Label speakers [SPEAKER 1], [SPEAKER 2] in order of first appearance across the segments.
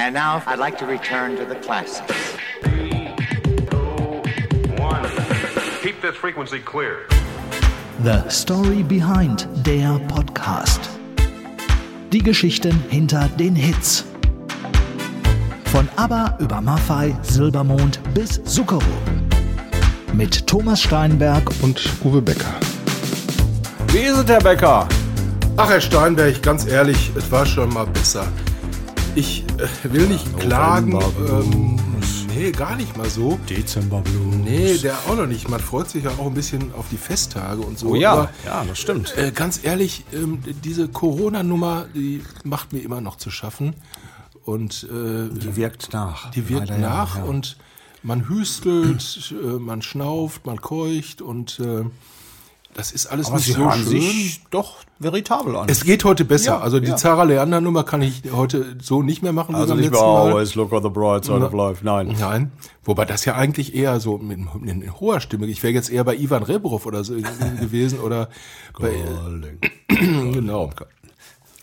[SPEAKER 1] And now I'd like to return to the classics.
[SPEAKER 2] Keep this frequency clear.
[SPEAKER 3] The Story Behind der Podcast. Die Geschichten hinter den Hits. Von ABBA über Maffei, Silbermond bis Zucchero. Mit Thomas Steinberg
[SPEAKER 4] und Uwe Becker.
[SPEAKER 5] Wie ist es, Herr Becker?
[SPEAKER 4] Ach, Herr Steinberg, ganz ehrlich, es war schon mal besser. Ich will nicht klagen. Ähm, nee, gar nicht mal so.
[SPEAKER 5] Dezember Blues.
[SPEAKER 4] Nee, der auch noch nicht. Man freut sich ja auch ein bisschen auf die Festtage und so.
[SPEAKER 5] Oh ja,
[SPEAKER 4] Aber,
[SPEAKER 5] ja, das stimmt.
[SPEAKER 4] äh, ganz ehrlich, ähm, diese Corona-Nummer, die macht mir immer noch zu schaffen. Und äh,
[SPEAKER 5] Die wirkt nach.
[SPEAKER 4] die wirkt
[SPEAKER 5] Leider ja,
[SPEAKER 4] nach
[SPEAKER 5] ja.
[SPEAKER 4] und man hüstelt, äh, man schnauft, man keucht und äh, das ist alles
[SPEAKER 5] Aber
[SPEAKER 4] nicht
[SPEAKER 5] sie
[SPEAKER 4] so
[SPEAKER 5] hören
[SPEAKER 4] schön.
[SPEAKER 5] sich doch veritabel an.
[SPEAKER 4] Es geht heute besser.
[SPEAKER 5] Ja,
[SPEAKER 4] also die
[SPEAKER 5] ja.
[SPEAKER 4] Zara Leander Nummer kann ich heute so nicht mehr machen
[SPEAKER 5] also nicht mehr
[SPEAKER 4] Mal.
[SPEAKER 5] always look on the bright side of life. Nein.
[SPEAKER 4] Nein, wobei das ja eigentlich eher so mit, mit, mit hoher Stimme. Ich wäre jetzt eher bei Ivan Rebrov oder so gewesen oder bei, genau.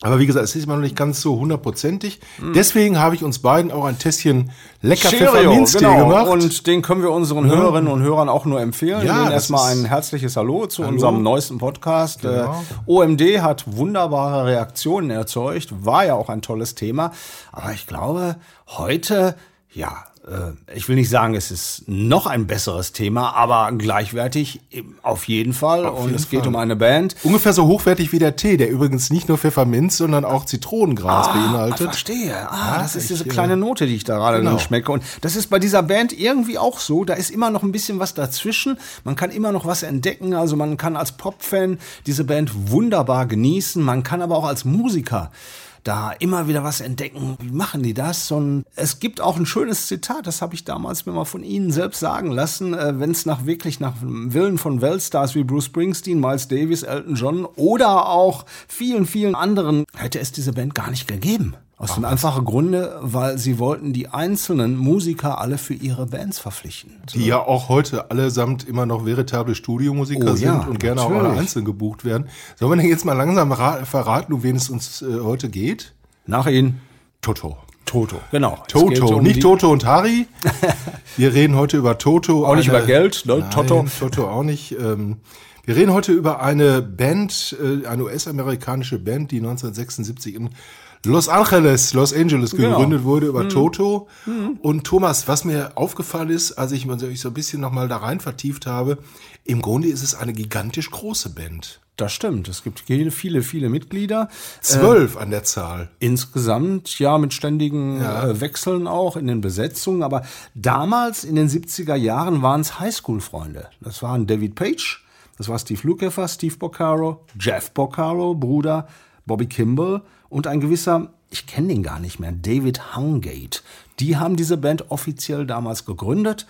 [SPEAKER 4] Aber wie gesagt, es ist immer noch nicht ganz so hundertprozentig. Deswegen habe ich uns beiden auch ein Tässchen lecker Pfefferminztee
[SPEAKER 5] genau.
[SPEAKER 4] gemacht.
[SPEAKER 5] Und den können wir unseren Hörerinnen und Hörern auch nur empfehlen.
[SPEAKER 4] Ja,
[SPEAKER 5] erstmal ein herzliches Hallo zu
[SPEAKER 4] Hallo.
[SPEAKER 5] unserem neuesten Podcast.
[SPEAKER 4] Genau.
[SPEAKER 5] Äh, OMD hat wunderbare Reaktionen erzeugt, war ja auch ein tolles Thema. Aber ich glaube, heute, ja, ich will nicht sagen, es ist noch ein besseres Thema, aber gleichwertig auf jeden Fall. und
[SPEAKER 4] jeden
[SPEAKER 5] es geht
[SPEAKER 4] Fall.
[SPEAKER 5] um eine Band.
[SPEAKER 4] Ungefähr so hochwertig wie der Tee, der übrigens nicht nur Pfefferminz, sondern auch Zitronengras
[SPEAKER 5] Ah,
[SPEAKER 4] beinhaltet.
[SPEAKER 5] verstehe. Ah,
[SPEAKER 4] Ja,
[SPEAKER 5] das ist
[SPEAKER 4] ich,
[SPEAKER 5] diese
[SPEAKER 4] äh,
[SPEAKER 5] kleine Note, die ich da gerade
[SPEAKER 4] genau.
[SPEAKER 5] schmecke. Und das ist bei dieser Band irgendwie auch so. Da ist immer noch ein bisschen was dazwischen. Man kann immer noch was entdecken. Also man kann als Pop-Fan diese Band wunderbar genießen. Man kann aber auch als Musiker da immer wieder was entdecken. Wie machen die das? Und es gibt auch ein schönes Zitat, das habe ich damals mir mal von Ihnen selbst sagen lassen. Äh, Wenn es nach wirklich nach dem Willen von Weltstars wie Bruce Springsteen, Miles Davis, Elton John oder auch vielen, vielen anderen, hätte es diese Band gar nicht gegeben. Aus dem einfachen Grunde, weil sie wollten die einzelnen Musiker alle für ihre Bands verpflichten.
[SPEAKER 4] Die ja auch heute allesamt immer noch veritable Studiomusiker
[SPEAKER 5] Oh,
[SPEAKER 4] sind
[SPEAKER 5] ja,
[SPEAKER 4] und gerne auch alle einzeln gebucht werden. Sollen wir denn jetzt mal langsam ra- verraten, um wen es uns äh, heute geht?
[SPEAKER 5] Nach ihnen
[SPEAKER 4] Toto.
[SPEAKER 5] Toto. Genau.
[SPEAKER 4] Toto,
[SPEAKER 5] um
[SPEAKER 4] nicht Toto und Harry. Wir reden heute über Toto.
[SPEAKER 5] Auch nicht über Geld, ne?
[SPEAKER 4] Nein,
[SPEAKER 5] Toto.
[SPEAKER 4] Toto auch nicht. Ähm, wir reden heute über eine Band, äh, eine US-amerikanische Band, die 1976 in Los Angeles, Los Angeles
[SPEAKER 5] Genau.
[SPEAKER 4] gegründet wurde
[SPEAKER 5] Mhm.
[SPEAKER 4] über Toto. Und Thomas, was mir aufgefallen ist, als ich mich so ein bisschen nochmal da rein vertieft habe, im Grunde ist es eine gigantisch große Band.
[SPEAKER 5] Das stimmt. Es gibt viele, viele, viele Mitglieder.
[SPEAKER 4] Zwölf an der Zahl.
[SPEAKER 5] Insgesamt, ja, mit ständigen äh, Wechseln auch in den Besetzungen. Aber damals in den 70er Jahren waren es Highschool-Freunde. Das waren David Page, das war Steve Lukather, Steve Boccaro, Jeff Boccaro, Bruder, Bobby Kimball und ein gewisser, ich kenne den gar nicht mehr, David Hungate. Die haben diese Band offiziell damals gegründet.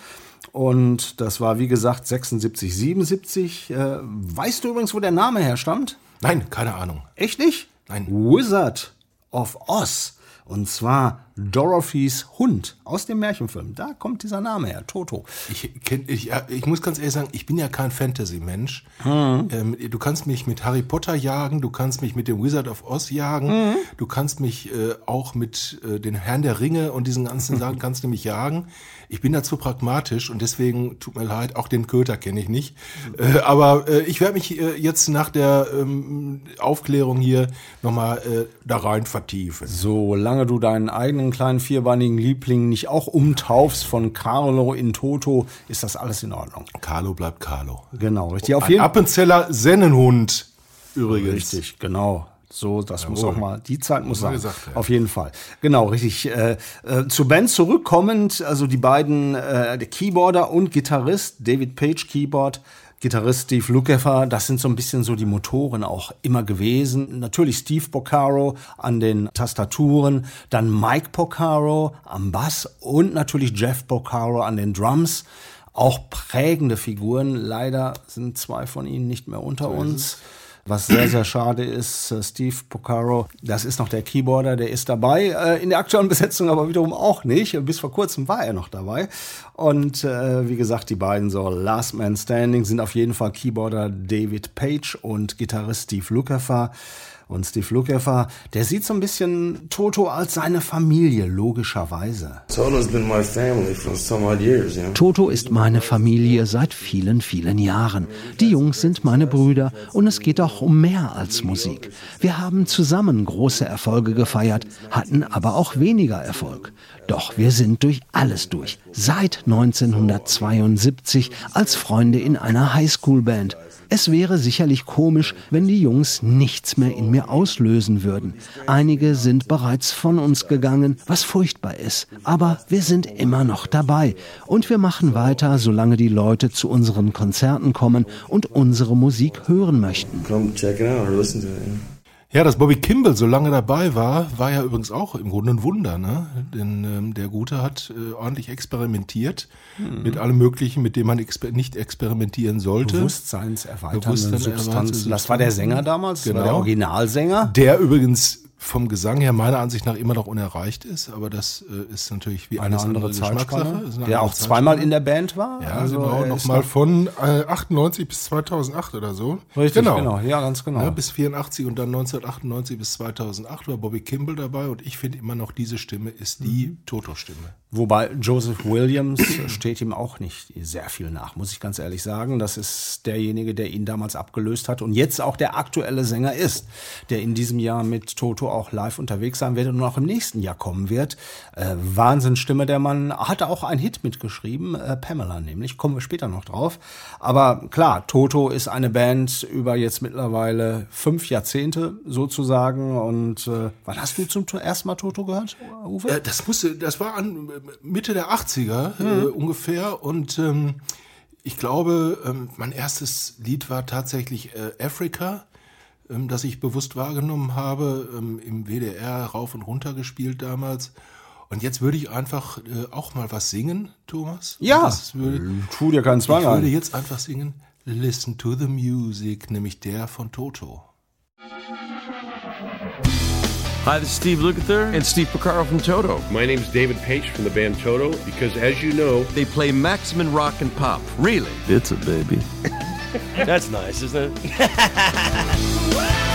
[SPEAKER 5] Und das war, wie gesagt, 76, 77. Äh, weißt du übrigens, wo der Name herstammt?
[SPEAKER 4] Nein, keine Ahnung.
[SPEAKER 5] Echt nicht?
[SPEAKER 4] Nein.
[SPEAKER 5] Wizard of Oz. Und zwar Dorothys Hund aus dem Märchenfilm. Da kommt dieser Name her, Toto.
[SPEAKER 4] Ich, kenn, ich, ich muss ganz ehrlich sagen, ich bin ja kein Fantasy-Mensch.
[SPEAKER 5] Mhm.
[SPEAKER 4] Ähm, du kannst mich mit Harry Potter jagen, du kannst mich mit dem Wizard of Oz jagen,
[SPEAKER 5] Mhm.
[SPEAKER 4] du kannst mich äh, auch mit äh, den Herrn der Ringe und diesen ganzen Sachen kannst du mich jagen. Ich bin dazu pragmatisch und deswegen tut mir leid, auch den Köter kenne ich nicht. Äh, aber äh, ich werde mich äh, jetzt nach der ähm, Aufklärung hier nochmal äh, da rein vertiefen.
[SPEAKER 5] Solange du deinen eigenen kleinen vierbeinigen Liebling nicht auch umtaufst von Carlo in Toto, ist das alles in Ordnung.
[SPEAKER 4] Carlo bleibt Carlo.
[SPEAKER 5] Genau, richtig. Auf
[SPEAKER 4] Ein
[SPEAKER 5] jeden
[SPEAKER 4] Appenzeller Sennenhund übrigens.
[SPEAKER 5] Richtig, genau. So, das muss auch mal, die Zeit muss sein.
[SPEAKER 4] gesagt, ja.
[SPEAKER 5] Auf jeden Fall. Genau, richtig. Äh, äh, zur Band zurückkommend, also die beiden, äh, der Keyboarder und Gitarrist, David Page Keyboard, Gitarrist Steve Lukather, das sind so ein bisschen so die Motoren auch immer gewesen. Natürlich Steve Porcaro an den Tastaturen, dann Mike Porcaro am Bass und natürlich Jeff Porcaro an den Drums. Auch prägende Figuren. Leider sind zwei von ihnen nicht mehr unter uns. Was sehr, sehr schade ist, äh, Steve Porcaro, das ist noch der Keyboarder, der ist dabei. Äh, in der aktuellen Besetzung aber wiederum auch nicht. Bis vor kurzem war er noch dabei. Und äh, wie gesagt, die beiden so Last Man Standing sind auf jeden Fall Keyboarder David Page und Gitarrist Steve Lukather. Und Steve Lukather, der sieht so ein bisschen Toto als seine Familie, logischerweise.
[SPEAKER 6] Toto's been my family for some odd years, you know.
[SPEAKER 3] Toto ist meine Familie seit vielen, vielen Jahren. Die Jungs sind meine Brüder und es geht auch um mehr als Musik. Wir haben zusammen große Erfolge gefeiert, hatten aber auch weniger Erfolg. Doch wir sind durch alles durch. Seit 1972 als Freunde in einer Highschool-Band. Es wäre sicherlich komisch, wenn die Jungs nichts mehr in mir auslösen würden. Einige sind bereits von uns gegangen, was furchtbar ist. Aber wir sind immer noch dabei. Und wir machen weiter, solange die Leute zu unseren Konzerten kommen und unsere Musik hören möchten.
[SPEAKER 6] Come check it out listen to it.
[SPEAKER 4] Ja, dass Bobby Kimball so lange dabei war, war ja übrigens auch im Grunde ein Wunder, ne? Denn ähm, der Gute hat äh, ordentlich experimentiert mit allem Möglichen, mit dem man exper nicht experimentieren sollte.
[SPEAKER 5] Bewusstseinserweiternde
[SPEAKER 4] Bewusstsein-
[SPEAKER 5] Substanzen.
[SPEAKER 4] erweiternde
[SPEAKER 5] Das war der Sänger damals, war der
[SPEAKER 4] Genau.
[SPEAKER 5] Originalsänger.
[SPEAKER 4] Der übrigens vom Gesang her meiner Ansicht nach immer noch unerreicht ist, aber das äh, ist natürlich wie
[SPEAKER 5] Eine andere
[SPEAKER 4] Geschmackssache.
[SPEAKER 5] Zeitspanne, der
[SPEAKER 4] andere
[SPEAKER 5] auch zweimal in der Band war.
[SPEAKER 4] Ja,
[SPEAKER 5] Also
[SPEAKER 4] genau, nochmal
[SPEAKER 5] noch-
[SPEAKER 4] von äh, 98 bis 2008 oder so.
[SPEAKER 5] Richtig, genau. Ja, ganz genau.
[SPEAKER 4] Ja, bis 84 und dann 1998 bis 2008 war Bobby Kimball dabei und ich finde immer noch, diese Stimme ist die
[SPEAKER 5] Mhm.
[SPEAKER 4] Toto-Stimme.
[SPEAKER 5] Wobei Joseph Williams steht ihm auch nicht sehr viel nach, muss ich ganz ehrlich sagen. Das ist derjenige, der ihn damals abgelöst hat und jetzt auch der aktuelle Sänger ist, der in diesem Jahr mit Toto auch live unterwegs sein wird und auch im nächsten Jahr kommen wird. Äh, Wahnsinnsstimme, der Mann hatte auch einen Hit mitgeschrieben, äh, Pamela nämlich, kommen wir später noch drauf. Aber klar, Toto ist eine Band über jetzt mittlerweile fünf Jahrzehnte sozusagen. Und äh, wann hast du zum ersten Mal Toto gehört, Uwe?
[SPEAKER 4] Äh, das musste, das war an Mitte der 80er äh, ungefähr und ähm, ich glaube, ähm, mein erstes Lied war tatsächlich äh, Africa, ähm, das ich bewusst wahrgenommen habe, ähm, im WDR rauf und runter gespielt damals. Und jetzt würde ich einfach äh, auch mal was singen, Thomas.
[SPEAKER 5] Ja.
[SPEAKER 4] Würde,
[SPEAKER 5] Tu dir keinen Zwang
[SPEAKER 4] ich würde
[SPEAKER 5] an.
[SPEAKER 4] jetzt einfach singen Listen to the Music, nämlich der von Toto.
[SPEAKER 7] Hi, this is Steve Lukather and Steve Picaro from Toto.
[SPEAKER 2] My name's David Page from the band Toto because, as you know,
[SPEAKER 7] They play maximum rock and pop. Really? It's a baby. That's nice, isn't it?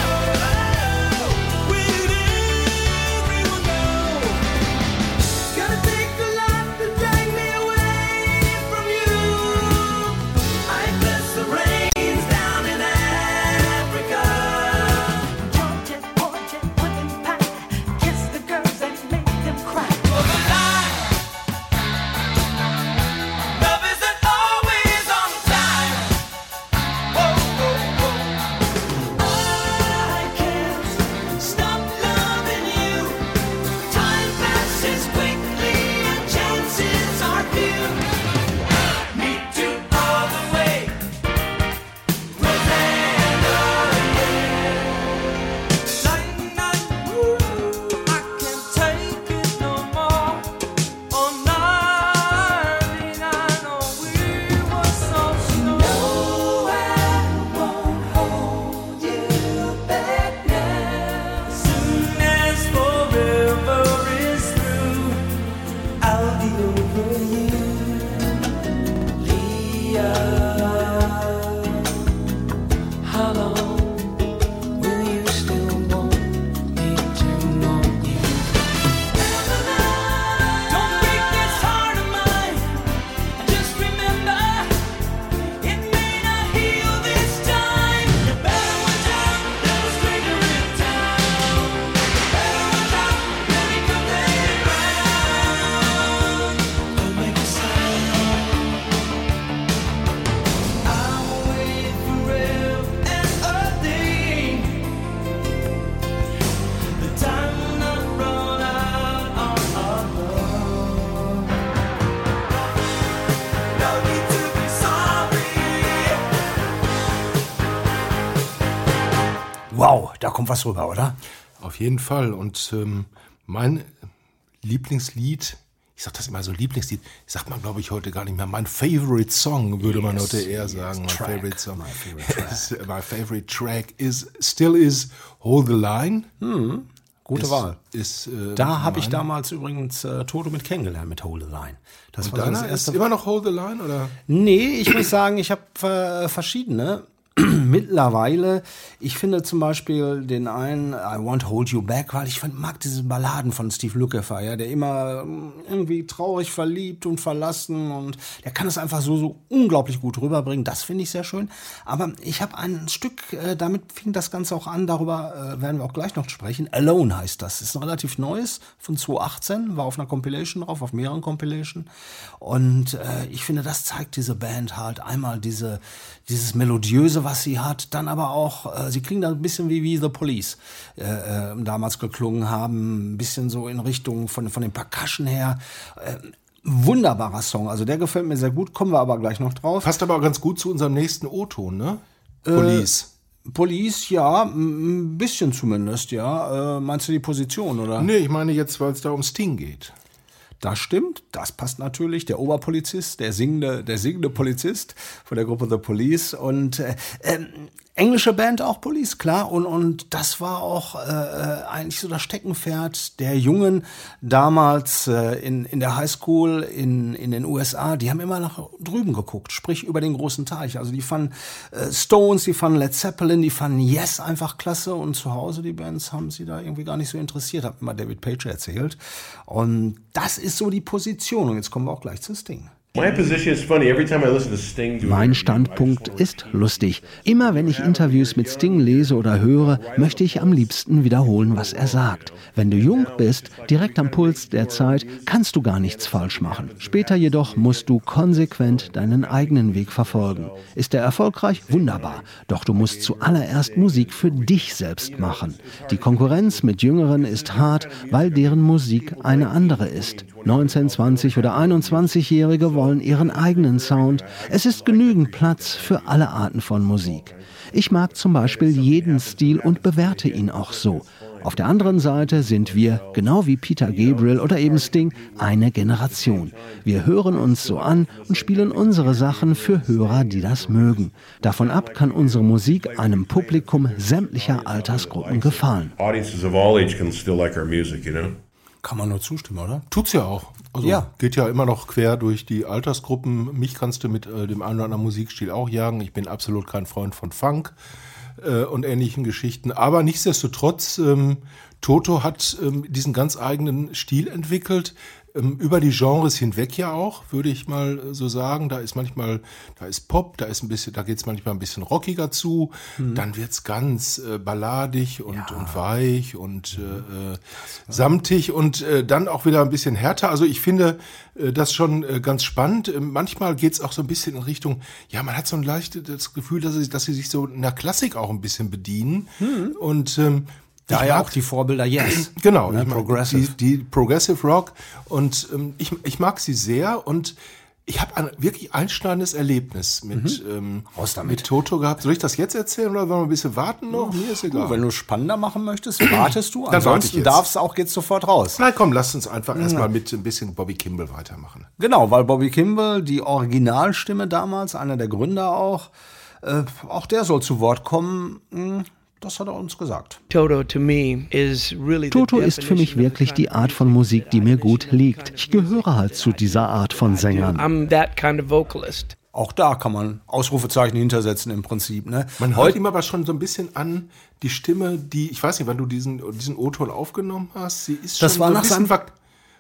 [SPEAKER 5] was rüber, oder?
[SPEAKER 4] Auf jeden Fall. Und ähm, mein Lieblingslied, ich sag das immer so Lieblingslied, sagt man glaube ich heute gar nicht mehr. Mein Favorite Song würde man heute eher sagen. My
[SPEAKER 5] Track.
[SPEAKER 4] favorite song.
[SPEAKER 5] My favorite track.
[SPEAKER 4] Is- My favorite track is still is Hold the Line.
[SPEAKER 5] Gute
[SPEAKER 4] Ist-
[SPEAKER 5] Wahl.
[SPEAKER 4] Ist, äh,
[SPEAKER 5] Da habe ich damals übrigens äh, Toto mit kennengelernt, mit Hold the Line. Das
[SPEAKER 4] Und
[SPEAKER 5] war das
[SPEAKER 4] deiner ist
[SPEAKER 5] erste.
[SPEAKER 4] immer noch Hold the Line oder?
[SPEAKER 5] Nee, ich muss sagen, ich habe äh, verschiedene. mittlerweile, ich finde zum Beispiel den einen I Won't Hold You Back, weil ich mag diese Balladen von Steve Lukather, ja, der immer ähm, irgendwie traurig, verliebt und verlassen und der kann es einfach so, so unglaublich gut rüberbringen. Das finde ich sehr schön. Aber ich habe ein Stück, äh, damit fing das Ganze auch an, darüber äh, werden wir auch gleich noch sprechen. Alone heißt das. Ist ein relativ neues von 2018, war auf einer Compilation drauf, auf mehreren Compilation. Und äh, ich finde, das zeigt diese Band halt einmal diese, dieses Melodiöse, was sie hat, dann aber auch, äh, sie klingen da ein bisschen wie, wie The Police äh, äh, damals geklungen haben, ein bisschen so in Richtung von, von den Percussion her. Äh, wunderbarer Song, also der gefällt mir sehr gut, kommen wir aber gleich noch drauf.
[SPEAKER 4] Passt aber auch ganz gut zu unserem nächsten O-Ton, ne? Police.
[SPEAKER 5] Police, ja, ein bisschen zumindest, ja. Äh, meinst du die Position, oder?
[SPEAKER 4] nee, ich meine jetzt, weil es da um Sting geht.
[SPEAKER 5] Das stimmt, das passt natürlich. Der Oberpolizist, der singende, der singende Polizist von der Gruppe The Police und äh, ähm, englische Band auch Police, klar. Und, und das war auch äh, äh, eigentlich so das Steckenpferd der Jungen damals äh, in, in der Highschool in, in den USA. Die haben immer nach drüben geguckt, sprich über den großen Teich. Also die fanden äh, Stones, die fanden Led Zeppelin, die fanden Yes einfach klasse. Und zu Hause die Bands haben sie da irgendwie gar nicht so interessiert, hat mir David Page erzählt. Und das ist so die Position. Und jetzt kommen wir auch gleich zu Sting.
[SPEAKER 3] Mein Standpunkt ist lustig. Immer wenn ich Interviews mit Sting lese oder höre, möchte ich am liebsten wiederholen, was er sagt. Wenn du jung bist, direkt am Puls der Zeit, kannst du gar nichts falsch machen. Später jedoch musst du konsequent deinen eigenen Weg verfolgen. Ist er erfolgreich? Wunderbar. Doch du musst zuallererst Musik für dich selbst machen. Die Konkurrenz mit Jüngeren ist hart, weil deren Musik eine andere ist. 19, 20 oder 21-Jährige wollen ihren eigenen Sound. Es ist genügend Platz für alle Arten von Musik. Ich mag zum Beispiel jeden Stil und bewerte ihn auch so. Auf der anderen Seite sind wir, genau wie Peter Gabriel oder eben Sting, eine Generation. Wir hören uns so an und spielen unsere Sachen für Hörer, die das mögen. Davon ab kann unsere Musik einem Publikum sämtlicher Altersgruppen gefallen.
[SPEAKER 2] audiences of all age can still like our music, you know?
[SPEAKER 5] Kann man nur zustimmen, oder?
[SPEAKER 4] Tut's ja auch. Also
[SPEAKER 5] Ja.
[SPEAKER 4] geht ja immer noch quer durch die Altersgruppen. Mich kannst du mit äh, dem einen oder anderen Musikstil auch jagen. Ich bin absolut kein Freund von Funk äh, und ähnlichen Geschichten. Aber nichtsdestotrotz, ähm, Toto hat ähm, diesen ganz eigenen Stil entwickelt. Ähm, über die Genres hinweg ja auch, würde ich mal so sagen. Da ist manchmal, da ist Pop, da ist ein bisschen, da geht's manchmal ein bisschen rockiger zu. Dann wird's ganz äh, balladig und, und weich und äh, äh, samtig und äh, dann auch wieder ein bisschen härter. Also ich finde äh, das schon äh, ganz spannend. Äh, manchmal geht's auch so ein bisschen in Richtung, ja, man hat so ein leichtes Gefühl, dass sie, dass sie sich so in der Klassik auch ein bisschen bedienen. Und ähm,
[SPEAKER 5] Da
[SPEAKER 4] ich
[SPEAKER 5] ja
[SPEAKER 4] mag-
[SPEAKER 5] auch die Vorbilder Yes.
[SPEAKER 4] Genau,
[SPEAKER 5] Ne,
[SPEAKER 4] ich mag
[SPEAKER 5] Progressive.
[SPEAKER 4] Die, die Progressive Rock und ähm, ich, ich mag sie sehr und ich habe ein wirklich einschneidendes Erlebnis mit, ähm,
[SPEAKER 5] Raus damit.
[SPEAKER 4] mit Toto gehabt. Soll ich das jetzt erzählen oder wollen wir ein bisschen warten noch? Mir ist egal.
[SPEAKER 5] Du, wenn du spannender machen möchtest, wartest du.
[SPEAKER 4] ich
[SPEAKER 5] Ansonsten darfst du auch jetzt sofort raus.
[SPEAKER 4] Nein, komm, lasst uns einfach erstmal mit ein bisschen Bobby Kimball weitermachen.
[SPEAKER 5] Genau, weil Bobby Kimball, die Originalstimme damals, einer der Gründer auch, äh, auch der soll zu Wort kommen. Hm, Das hat er uns gesagt.
[SPEAKER 8] Toto
[SPEAKER 3] ist für mich wirklich
[SPEAKER 8] the
[SPEAKER 3] die
[SPEAKER 8] kind of
[SPEAKER 3] Art von Musik, die mir gut liegt. Ich gehöre halt zu dieser Art von Sängern.
[SPEAKER 8] I'm that kind of vocalist.
[SPEAKER 5] Auch da kann man Ausrufezeichen hintersetzen im Prinzip. Ne?
[SPEAKER 4] Man hört ihm aber schon so ein bisschen an, die Stimme, die, ich weiß nicht, wann du diesen, diesen O-Ton aufgenommen hast, sie ist
[SPEAKER 5] Das
[SPEAKER 4] schon
[SPEAKER 5] war
[SPEAKER 4] so ein
[SPEAKER 5] nach
[SPEAKER 4] bisschen
[SPEAKER 5] seinem-
[SPEAKER 4] wack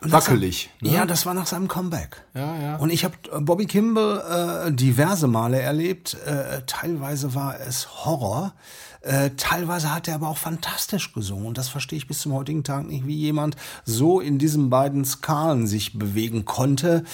[SPEAKER 4] wackelig. Ne?
[SPEAKER 5] Ja, das war nach seinem Comeback.
[SPEAKER 4] Ja, ja.
[SPEAKER 5] Und ich habe Bobby Kimball äh, diverse Male erlebt. Äh, teilweise war es Horror. Äh, teilweise hat er aber auch fantastisch gesungen. Und das verstehe ich bis zum heutigen Tag nicht, wie jemand so in diesen beiden Skalen sich bewegen konnte.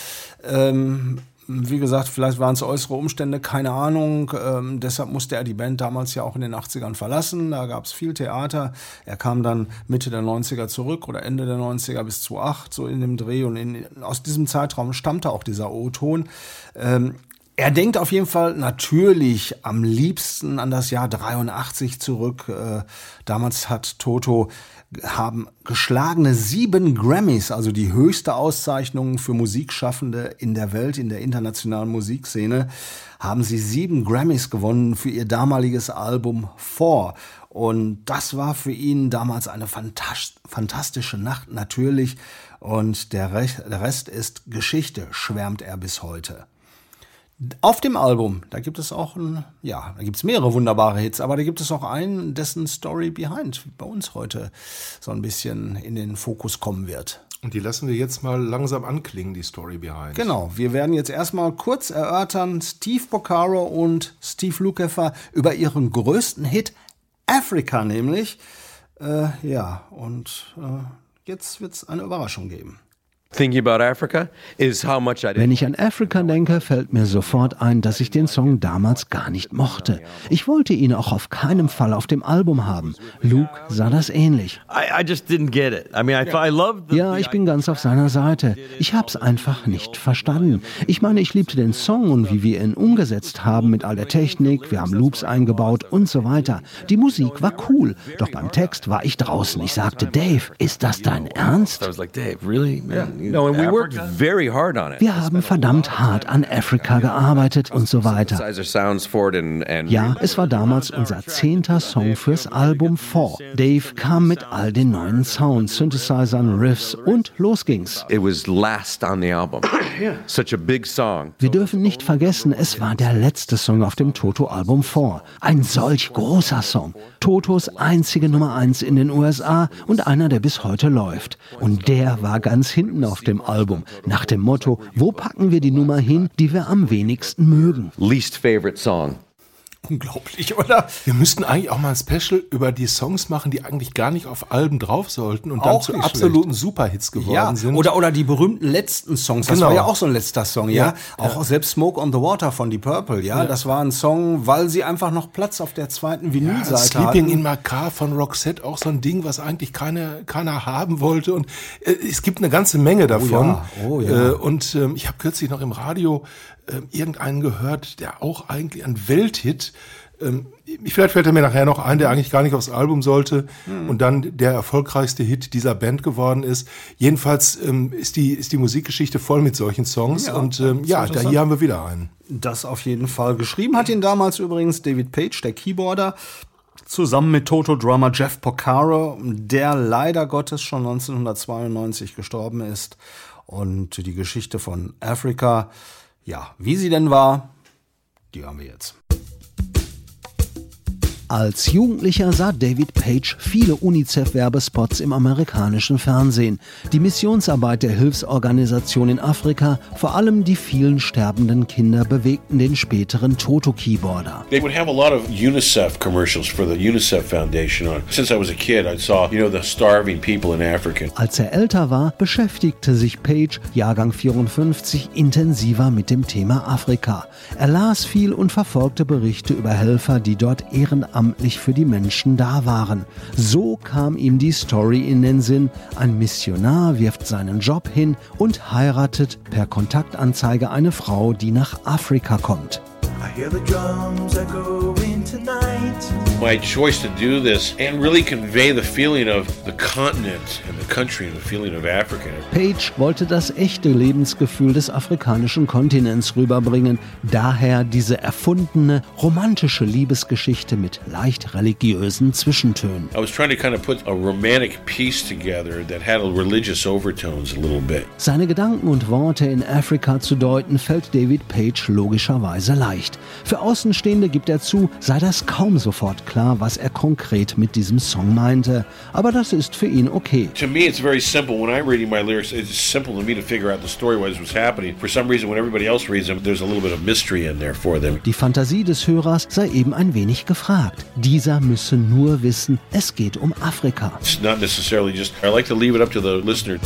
[SPEAKER 5] Ähm, wie gesagt, vielleicht waren es äußere Umstände, keine Ahnung. Ähm, deshalb musste er die Band damals ja auch in den 80ern verlassen. Da gab es viel Theater. Er kam dann Mitte der 90er zurück oder Ende der 90er bis 2008, so in dem Dreh. Und in, aus diesem Zeitraum stammte auch dieser O-Ton. Ähm, er denkt auf jeden Fall natürlich am liebsten an das Jahr 83 zurück. Äh, damals hat Toto haben geschlagene sieben Grammys, also die höchste Auszeichnung für Musikschaffende in der Welt, in der internationalen Musikszene, haben sie sieben Grammys gewonnen für ihr damaliges Album Four. Und das war für ihn damals eine fantas fantastische Nacht, natürlich. Und der Rest ist Geschichte, schwärmt er bis heute. Auf dem Album, da gibt es auch ein, ja, da gibt es mehrere wunderbare Hits, aber da gibt es auch einen, dessen Story Behind bei uns heute so ein bisschen in den Fokus kommen wird.
[SPEAKER 4] Und die lassen wir jetzt mal langsam anklingen, die Story behind.
[SPEAKER 5] Genau, wir werden jetzt erstmal kurz erörtern, Steve Boccaro und Steve Lukather über ihren größten Hit, Africa nämlich. Äh, ja, und äh, jetzt wird es eine Überraschung geben.
[SPEAKER 3] Wenn ich an Africa denke, fällt mir sofort ein, dass ich den Song damals gar nicht mochte. Ich wollte ihn auch auf keinem Fall auf dem Album haben. Luke sah das ähnlich.
[SPEAKER 7] I, I just didn't get it. I mean, I thought I loved the,
[SPEAKER 3] Ja, ich bin ganz auf seiner Seite. Ich hab's einfach nicht verstanden. Ich meine, ich liebte den Song und wie wir ihn umgesetzt haben mit all der Technik, wir haben Loops eingebaut und so weiter. Die Musik war cool, doch beim Text war ich draußen. Ich sagte, Dave, ist das dein Ernst?
[SPEAKER 7] I was like, Dave, really? Man, you know, and we worked very hard on it.
[SPEAKER 3] Wir haben verdammt hart an Africa gearbeitet und so weiter.
[SPEAKER 7] Synthesizer sounds for it and, and
[SPEAKER 3] Ja, es war damals unser zehnter Song fürs Album 4. Dave kam mit all den neuen Sounds, Synthesizern, Riffs und los ging's.
[SPEAKER 7] it was last on the album. Such a big song.
[SPEAKER 3] Wir dürfen nicht vergessen, es war der letzte Song auf dem Toto-Album 4. Ein solch großer Song. Totos einzige Nummer 1 in den USA und einer, der bis heute läuft. Und der war ganz hinten auf dem Album. Nach dem Motto, wo packen wir die Nummer hin, die wir am wenigsten mögen?
[SPEAKER 7] Least favorite song.
[SPEAKER 5] Unglaublich, oder?
[SPEAKER 4] Wir müssten eigentlich auch mal ein Special über die Songs machen, die eigentlich gar nicht auf Alben drauf sollten und dann
[SPEAKER 5] Auch
[SPEAKER 4] zu
[SPEAKER 5] nicht
[SPEAKER 4] absoluten Superhits geworden
[SPEAKER 5] Ja,
[SPEAKER 4] sind.
[SPEAKER 5] oder, oder die berühmten letzten Songs. Das
[SPEAKER 4] Genau.
[SPEAKER 5] war ja auch so ein letzter Song, ja.
[SPEAKER 4] Ja,
[SPEAKER 5] Auch selbst Smoke on the Water von Deep Purple, ja. Das war ein Song, weil sie einfach noch Platz auf der zweiten Vinylseite
[SPEAKER 4] Sleeping
[SPEAKER 5] hatten.
[SPEAKER 4] in My Car von Roxette, auch so ein Ding, was eigentlich keine, keiner haben wollte. Und äh, es gibt eine ganze Menge davon.
[SPEAKER 5] ja, oh ja.
[SPEAKER 4] Äh, und ähm, ich habe kürzlich noch im Radio äh, irgendeinen gehört, der auch eigentlich ein Welthit. Ähm, vielleicht fällt er mir nachher noch ein, der eigentlich gar nicht aufs Album sollte
[SPEAKER 5] Hm.
[SPEAKER 4] und dann der erfolgreichste Hit dieser Band geworden ist. Jedenfalls ähm, ist die ist die Musikgeschichte voll mit solchen Songs
[SPEAKER 5] Ja,
[SPEAKER 4] und ähm, ja, da hier haben wir wieder einen.
[SPEAKER 5] Das auf jeden Fall. Geschrieben hat ihn damals übrigens David Page, der Keyboarder, zusammen mit Toto-Drummer Jeff Porcaro, der leider Gottes schon 1992 gestorben ist. Und die Geschichte von Africa, ja, wie sie denn war, die haben wir jetzt.
[SPEAKER 3] Als Jugendlicher sah David Page viele UNICEF-Werbespots im amerikanischen Fernsehen. Die Missionsarbeit der Hilfsorganisation in Afrika, vor allem die vielen sterbenden Kinder, bewegten den späteren Toto-Keyboarder.
[SPEAKER 2] They would have a lot of UNICEF commercials for the UNICEF Foundation on. Since I was a kid, I saw, you know, the starving people in Africa.
[SPEAKER 3] Als er älter war, beschäftigte sich Page, Jahrgang 54, intensiver mit dem Thema Afrika. Er las viel und verfolgte Berichte über Helfer, die dort ehrenamtlich für die Menschen da waren. So kam ihm die Story in den Sinn, ein Missionar wirft seinen Job hin und heiratet per Kontaktanzeige eine Frau, die nach Afrika kommt.
[SPEAKER 9] I hear the drums tonight.
[SPEAKER 2] My choice to do this and really convey the feeling of the continent and the country and the feeling of Africa.
[SPEAKER 3] Page wollte das echte Lebensgefühl des afrikanischen Kontinents rüberbringen, daher diese erfundene, romantische Liebesgeschichte mit leicht religiösen Zwischentönen.
[SPEAKER 2] I was trying to kind of put a romantic piece together that had a religious overtones a little bit.
[SPEAKER 3] Seine Gedanken und Worte in Afrika zu deuten, fällt David Page logischerweise leicht. Für Außenstehende gibt er zu, sei das kaum sofort klar, was er konkret mit diesem Song meinte. Aber das ist für ihn okay.
[SPEAKER 2] To me, it's very simple. When I'm reading my lyrics, it's simple to me to figure out the story, what was happening. For some reason, when everybody else reads them, there's a little bit of mystery in there for them.
[SPEAKER 3] Die Fantasie des Hörers sei eben ein wenig gefragt. Dieser müsse nur wissen, es geht um Afrika.
[SPEAKER 2] It's not necessarily just, I like to leave it up to the listener.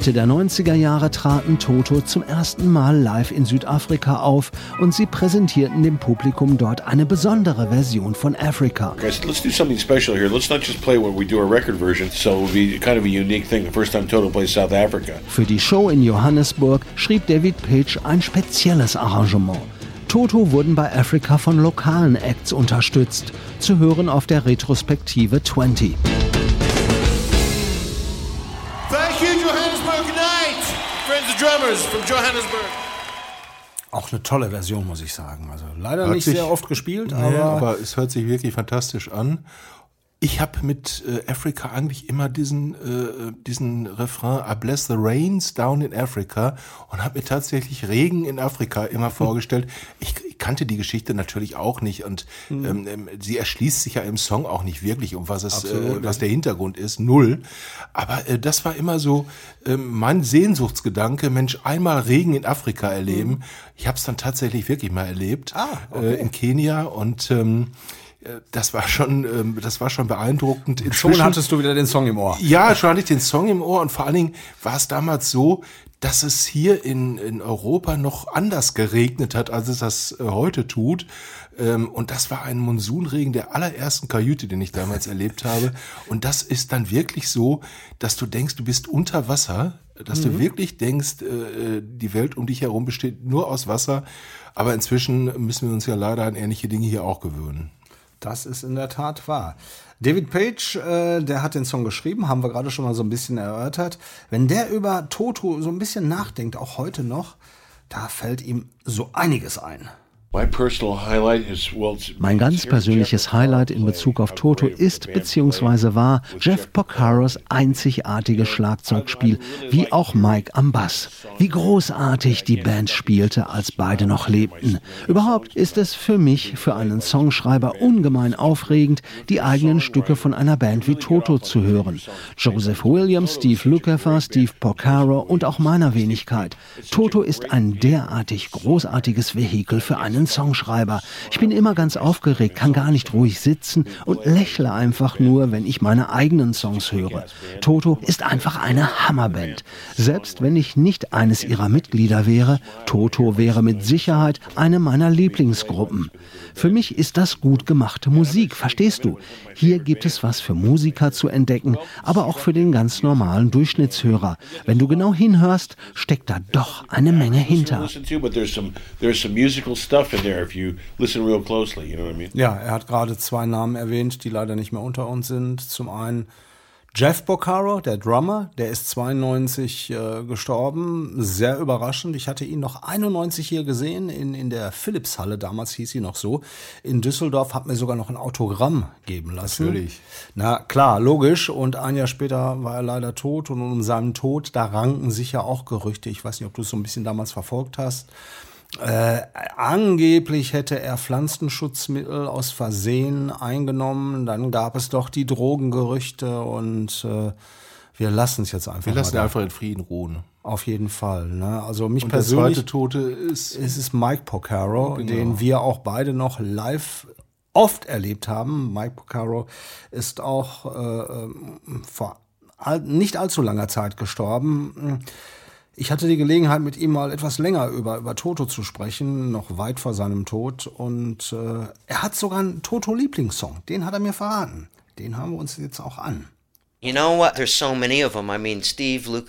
[SPEAKER 3] Mitte der 90er Jahre traten Toto zum ersten Mal live in Südafrika auf und sie präsentierten dem Publikum dort eine besondere Version von Africa.
[SPEAKER 2] Said, let's do something special here. Let's not just play what we do a record version. So it would be kind of a unique thing. The first time Toto plays South Africa.
[SPEAKER 3] Für die Show in Johannesburg schrieb David Page ein spezielles Arrangement. Toto wurden bei Africa von lokalen Acts unterstützt, zu hören auf der Retrospektive 20.
[SPEAKER 10] drummers from Johannesburg.
[SPEAKER 5] Auch eine tolle Version, muss ich sagen. Also leider
[SPEAKER 4] Hört
[SPEAKER 5] nicht
[SPEAKER 4] sich-
[SPEAKER 5] sehr oft gespielt,
[SPEAKER 4] Nee,
[SPEAKER 5] aber,
[SPEAKER 4] aber es hört sich wirklich fantastisch an. Ich habe mit äh, Africa eigentlich immer diesen, äh, diesen Refrain I bless the rains down in Africa und habe mir tatsächlich Regen in Afrika immer vorgestellt. Ich, ich kannte die Geschichte natürlich auch nicht und ähm, ähm, sie erschließt sich ja im Song auch nicht wirklich, um was es, äh, was der Hintergrund ist, null. Aber äh, das war immer so ähm, mein Sehnsuchtsgedanke, Mensch, einmal Regen in Afrika erleben. Ich habe es dann tatsächlich wirklich mal erlebt äh, in Kenia und ähm, äh, das war schon, ähm, das war schon beeindruckend.
[SPEAKER 5] schon
[SPEAKER 4] Inzwischen-
[SPEAKER 5] hattest du wieder den Song im Ohr.
[SPEAKER 4] ja, schon hatte ich den Song im Ohr und vor allen Dingen war es damals so, dass es hier in, in Europa noch anders geregnet hat, als es das äh, heute tut. Ähm, und das war ein Monsunregen der allerersten Kajüte, den ich damals erlebt habe. Und das ist dann wirklich so, dass du denkst, du bist unter Wasser, dass du wirklich denkst, äh, die Welt um dich herum besteht nur aus Wasser. Aber inzwischen müssen wir uns ja leider an ähnliche Dinge hier auch gewöhnen.
[SPEAKER 5] Das ist in der Tat wahr. David Page, äh, der hat den Song geschrieben, haben wir gerade schon mal so ein bisschen erörtert. Wenn der über Toto so ein bisschen nachdenkt, auch heute noch, da fällt ihm so einiges ein.
[SPEAKER 3] Mein ganz persönliches Highlight in Bezug auf Toto ist bzw. war Jeff Porcaros einzigartiges Schlagzeugspiel, wie auch Mike am Bass. Wie großartig die Band spielte, als beide noch lebten. Überhaupt ist es für mich, für einen Songschreiber, ungemein aufregend, die eigenen Stücke von einer Band wie Toto zu hören. Joseph Williams, Steve Lukather, Steve Porcaro und auch meiner Wenigkeit. Toto ist ein derartig großartiges Vehikel für einen Songschreiber. Ich bin immer ganz aufgeregt, kann gar nicht ruhig sitzen und lächle einfach nur, wenn ich meine eigenen Songs höre. Toto ist einfach eine Hammerband. Selbst wenn ich nicht eines ihrer Mitglieder wäre, Toto wäre mit Sicherheit eine meiner Lieblingsgruppen. Für mich ist das gut gemachte Musik, verstehst du? Hier gibt es was für Musiker zu entdecken, aber auch für den ganz normalen Durchschnittshörer. Wenn du genau hinhörst, steckt da doch eine Menge hinter.
[SPEAKER 2] Stuff in there if you listen real closely. You know what I mean?
[SPEAKER 5] Ja, er hat gerade zwei Namen erwähnt, die leider nicht mehr unter uns sind. Zum einen Jeff Porcaro, der Drummer, der ist 92 äh, gestorben. Sehr überraschend. Ich hatte ihn noch 91 hier gesehen in, in der Philipshalle, damals hieß sie noch so. In Düsseldorf hat mir sogar noch ein Autogramm geben lassen.
[SPEAKER 4] Natürlich.
[SPEAKER 5] Na klar, logisch. Und ein Jahr später war er leider tot. Und um seinen Tod, da ranken sich ja auch Gerüchte. Ich weiß nicht, ob du es so ein bisschen damals verfolgt hast. Äh, angeblich hätte er Pflanzenschutzmittel aus Versehen eingenommen. Dann gab es doch die Drogengerüchte und äh, wir lassen es jetzt einfach
[SPEAKER 4] Wir lassen einfach in Frieden ruhen.
[SPEAKER 5] Auf jeden Fall. Ne? Also mich
[SPEAKER 4] Und der
[SPEAKER 5] persönlich
[SPEAKER 4] zweite Tote ist
[SPEAKER 5] ist es Mike Porcaro,
[SPEAKER 4] Genau.
[SPEAKER 5] den wir auch beide noch live oft erlebt haben. Mike Porcaro ist auch äh, ähm, vor all, nicht allzu langer Zeit gestorben. Ich hatte die Gelegenheit, mit ihm mal etwas länger über, über Toto zu sprechen, noch weit vor seinem Tod. Und äh, er hat sogar einen Toto-Lieblingssong. Den hat er mir verraten. Den haben wir uns jetzt auch an.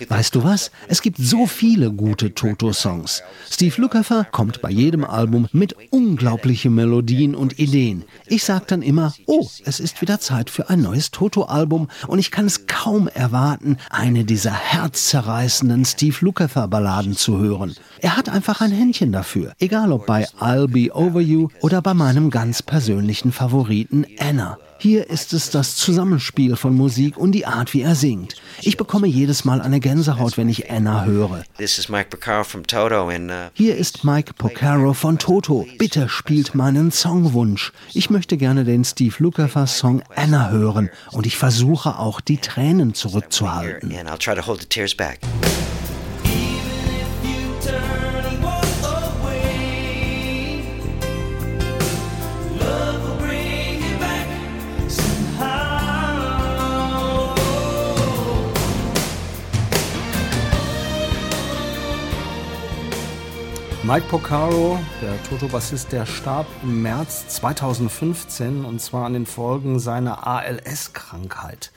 [SPEAKER 3] Weißt du was? Es gibt so viele gute Toto-Songs. Steve Lukather kommt bei jedem Album mit unglaublichen Melodien und Ideen. Ich sag dann immer, oh, es ist wieder Zeit für ein neues Toto-Album und ich kann es kaum erwarten, eine dieser herzzerreißenden Steve Lukather-Balladen zu hören. Er hat einfach ein Händchen dafür, egal ob bei I'll Be Over You oder bei meinem ganz persönlichen Favoriten Anna. Hier ist es das Zusammenspiel von Musik und die Art, wie er singt. Ich bekomme jedes Mal eine Gänsehaut, wenn ich Anna höre.
[SPEAKER 10] Uh,
[SPEAKER 3] Hier ist Mike Porcaro von Toto. Bitte spielt meinen Songwunsch. Ich möchte gerne den Steve Lukather Song Anna hören und ich versuche auch die Tränen zurückzuhalten.
[SPEAKER 5] Mike Porcaro, der Toto-Bassist, der starb im März 2015 und zwar an den Folgen seiner ALS-Krankheit.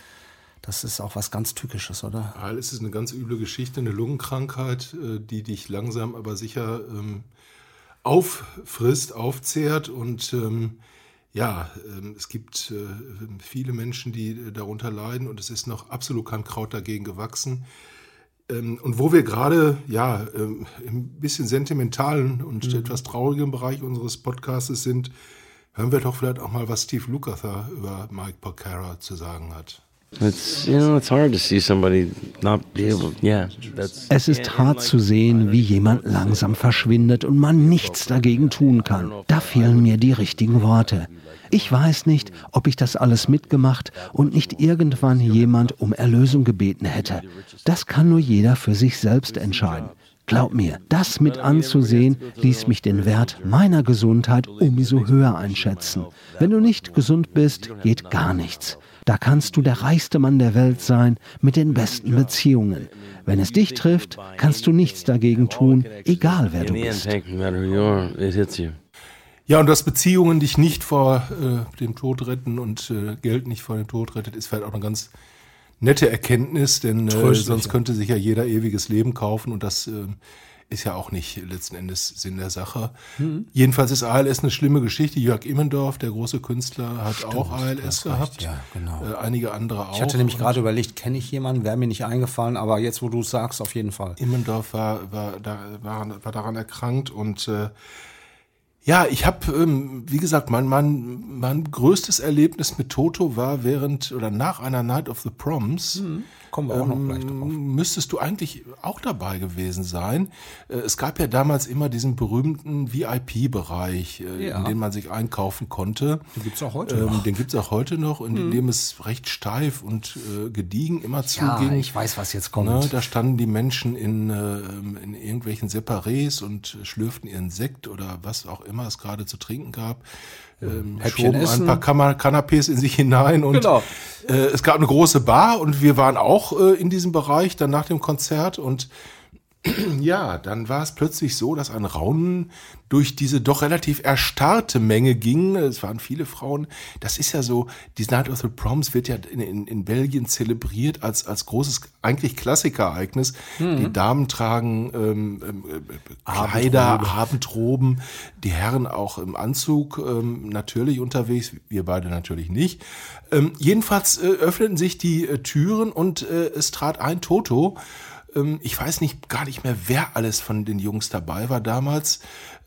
[SPEAKER 5] Das ist auch was ganz Tückisches, oder?
[SPEAKER 4] ALS ist eine ganz üble Geschichte, eine Lungenkrankheit, äh, die dich langsam aber sicher ähm, auffrisst, aufzehrt. Und ähm, ja, ähm, es gibt äh, viele Menschen, die äh, darunter leiden und es ist noch absolut kein Kraut dagegen gewachsen. Ähm, und wo wir gerade ja ähm, im bisschen sentimentalen und
[SPEAKER 5] Mhm.
[SPEAKER 4] etwas traurigen Bereich unseres Podcasts sind, hören wir doch vielleicht auch mal, was Steve Lukather über Mike Porcara zu sagen hat.
[SPEAKER 6] It's you know it's hard to see somebody not be able. Yeah, that's.
[SPEAKER 3] Es ist hart zu sehen, wie jemand langsam verschwindet und man nichts dagegen tun kann. Da fehlen mir die richtigen Worte. Ich weiß nicht, ob ich das alles mitgemacht und nicht irgendwann jemand um Erlösung gebeten hätte. Das kann nur jeder für sich selbst entscheiden. Glaub mir, das mit anzusehen, ließ mich den Wert meiner Gesundheit umso höher einschätzen. Wenn du nicht gesund bist, geht gar nichts. Da kannst du der reichste Mann der Welt sein, mit den besten Beziehungen. Wenn es dich trifft, kannst du nichts dagegen tun, egal wer du bist.
[SPEAKER 4] Ja, und dass Beziehungen dich nicht vor äh, dem Tod retten und äh, Geld nicht vor dem Tod rettet, ist vielleicht auch eine ganz nette Erkenntnis, denn äh, sonst könnte sich ja jeder ewiges Leben kaufen und das äh, ist ja auch nicht letzten Endes Sinn der Sache.
[SPEAKER 5] Mhm.
[SPEAKER 4] Jedenfalls ist ALS eine schlimme Geschichte. Jörg Immendorf, der große Künstler, hat auch ALS gehabt.
[SPEAKER 5] Ja, genau.
[SPEAKER 4] Äh, einige andere auch.
[SPEAKER 5] Ich hatte nämlich gerade überlegt, kenne ich jemanden, wäre mir nicht eingefallen, aber jetzt, wo du es sagst, auf jeden Fall.
[SPEAKER 4] Immendorf war, war, da, war, war daran erkrankt und äh, ja, ich habe, ähm, wie gesagt, mein, mein, mein größtes Erlebnis mit Toto war während oder nach einer Night of the Proms.
[SPEAKER 5] Kommen wir auch noch gleich drauf.
[SPEAKER 4] Ähm, müsstest du eigentlich auch dabei gewesen sein. Äh, Es gab ja damals immer diesen berühmten VIP-Bereich, äh,
[SPEAKER 5] Ja.
[SPEAKER 4] in dem man sich einkaufen konnte.
[SPEAKER 5] Den gibt's auch heute
[SPEAKER 4] Ähm,
[SPEAKER 5] noch.
[SPEAKER 4] Den gibt's auch heute noch, und in dem es recht steif und äh, gediegen immer
[SPEAKER 5] Ja,
[SPEAKER 4] zuging.
[SPEAKER 5] ich weiß, was jetzt kommt.
[SPEAKER 4] Ne, da standen die Menschen in, äh, in irgendwelchen Separés und schlürften ihren Sekt oder was auch immer es gerade zu trinken gab. Ähm,
[SPEAKER 5] Häppchen
[SPEAKER 4] schoben ein
[SPEAKER 5] essen.
[SPEAKER 4] paar Kammer Canapés in sich hinein und
[SPEAKER 5] Genau.
[SPEAKER 4] äh, es gab eine große Bar und wir waren auch äh, in diesem Bereich dann nach dem Konzert und ja, dann war es plötzlich so, dass ein Raunen durch diese doch relativ erstarrte Menge ging. Es waren viele Frauen. Das ist ja so, die Night of the Proms wird ja in, in, in Belgien zelebriert als, als großes, eigentlich Klassikereignis. Die Damen tragen ähm, ähm, äh, Kleider, Abendroben, die Herren auch im Anzug ähm, natürlich unterwegs, wir beide natürlich nicht. Ähm, jedenfalls äh, öffneten sich die äh, Türen und äh, es trat ein Toto. Ähm, ich weiß nicht, gar nicht mehr, wer alles von den Jungs dabei war damals.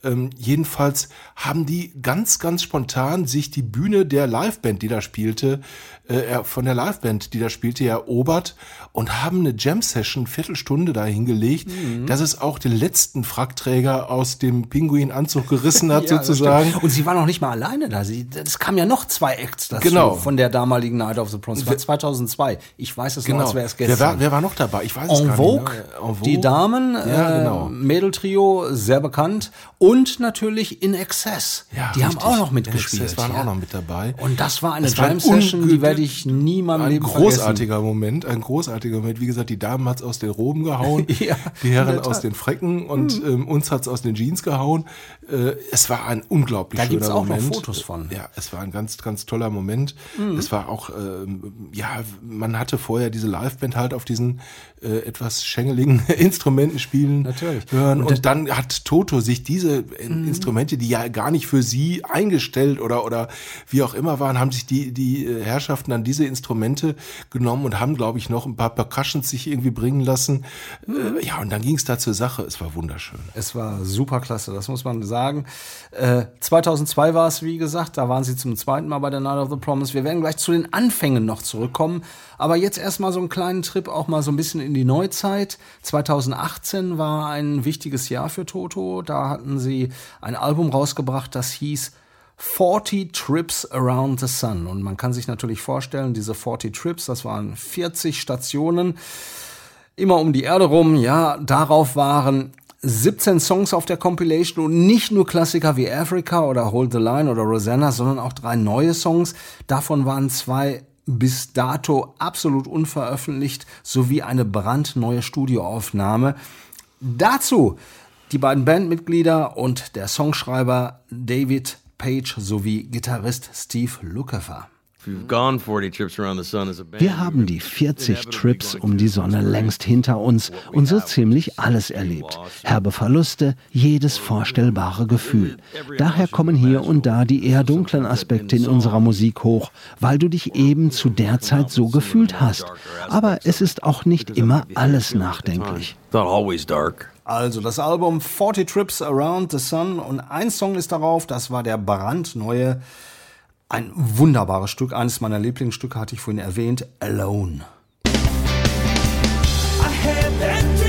[SPEAKER 4] Ähm, jedenfalls haben die ganz, ganz spontan sich die Bühne der Liveband, die da spielte, äh, von der Liveband, die da spielte, erobert und haben eine Jam-Session, Viertelstunde da hingelegt, dass es auch den letzten Frackträger aus dem Pinguin-Anzug gerissen hat,
[SPEAKER 5] Ja,
[SPEAKER 4] sozusagen.
[SPEAKER 5] Und sie war noch nicht mal alleine da. Sie, es kamen ja noch zwei Acts dazu
[SPEAKER 4] Genau.
[SPEAKER 5] von der damaligen Night of the Proms. Das war 2002. Ich weiß es noch, als wäre es
[SPEAKER 4] Wer
[SPEAKER 5] gestern.
[SPEAKER 4] war, wer war noch dabei? Ich weiß es
[SPEAKER 5] En
[SPEAKER 4] gar
[SPEAKER 5] Vogue,
[SPEAKER 4] nicht. mehr. En Vogue.
[SPEAKER 5] die Damen,
[SPEAKER 4] Ja,
[SPEAKER 5] äh,
[SPEAKER 4] genau.
[SPEAKER 5] Mädeltrio, sehr bekannt. Und natürlich In Excess.
[SPEAKER 4] Ja,
[SPEAKER 5] die haben
[SPEAKER 4] richtig.
[SPEAKER 5] auch noch mitgespielt.
[SPEAKER 4] Excess waren
[SPEAKER 5] ja.
[SPEAKER 4] auch noch mit dabei.
[SPEAKER 5] Und das war eine
[SPEAKER 4] Es war ein
[SPEAKER 5] Jam-Session, die werde ich nie in meinem
[SPEAKER 4] ein
[SPEAKER 5] Leben
[SPEAKER 4] großartiger Moment, ein großartiger Moment. Wie gesagt, die Damen hat's aus den Roben gehauen,
[SPEAKER 5] Ja,
[SPEAKER 4] die
[SPEAKER 5] in
[SPEAKER 4] Herren aus den Frecken und ähm, uns hat's aus den Jeans gehauen. Äh, es war ein unglaublich
[SPEAKER 5] Da
[SPEAKER 4] schöner
[SPEAKER 5] gibt's auch noch. Fotos von.
[SPEAKER 4] Ja, es war ein ganz, ganz toller Moment. Es war auch, ähm, ja, man hatte vorher diese Liveband halt auf diesen äh, etwas schängeligen Instrumenten spielen
[SPEAKER 5] Natürlich.
[SPEAKER 4] hören.
[SPEAKER 5] Und
[SPEAKER 4] Und, dann hat Toto sich diese äh, Instrumente, die ja gar nicht für sie eingestellt oder, oder wie auch immer waren, haben sich die, die äh, Herrschaften dann diese Instrumente genommen und haben, glaube ich, noch ein paar Percussions sich irgendwie bringen lassen. Äh, ja, und dann ging es da zur Sache. Es war wunderschön.
[SPEAKER 5] Es war super klasse, das muss man sagen. Äh, 2002 war es, wie gesagt, da waren sie zum zweiten Mal bei der Night of the Promise. Wir werden gleich zu den Anfängen noch zurückkommen. Aber jetzt erstmal so einen kleinen Trip auch mal so ein bisschen in die Neuzeit. 2018 war ein wichtiges Jahr für Toto. Da hatten sie ein Album rausgebracht, das hieß 40 Trips Around the Sun. Und man kann sich natürlich vorstellen, diese 40 Trips, das waren 40 Stationen immer um die Erde rum. Ja, darauf waren 17 Songs auf der Compilation und nicht nur Klassiker wie Africa oder Hold the Line oder Rosanna, sondern auch drei neue Songs. Davon waren zwei bis dato absolut unveröffentlicht, sowie eine brandneue Studioaufnahme. Dazu die beiden Bandmitglieder und der Songschreiber David Page sowie Gitarrist Steve Lukather.
[SPEAKER 7] We've gone 40 trips around the sun as a band.
[SPEAKER 3] Wir haben die 40 Trips um die Sonne längst hinter uns und so ziemlich alles erlebt. Herbe Verluste, jedes vorstellbare Gefühl. Daher kommen hier und da die eher dunklen Aspekte in unserer Musik hoch, weil du dich eben zu der Zeit so gefühlt hast. Aber es ist auch nicht immer alles nachdenklich.
[SPEAKER 7] Not always dark.
[SPEAKER 5] Also das Album 40 Trips Around the Sun und ein Song ist darauf, das war der brandneue, ein wunderbares Stück, eines meiner Lieblingsstücke hatte ich vorhin erwähnt, Alone.
[SPEAKER 9] I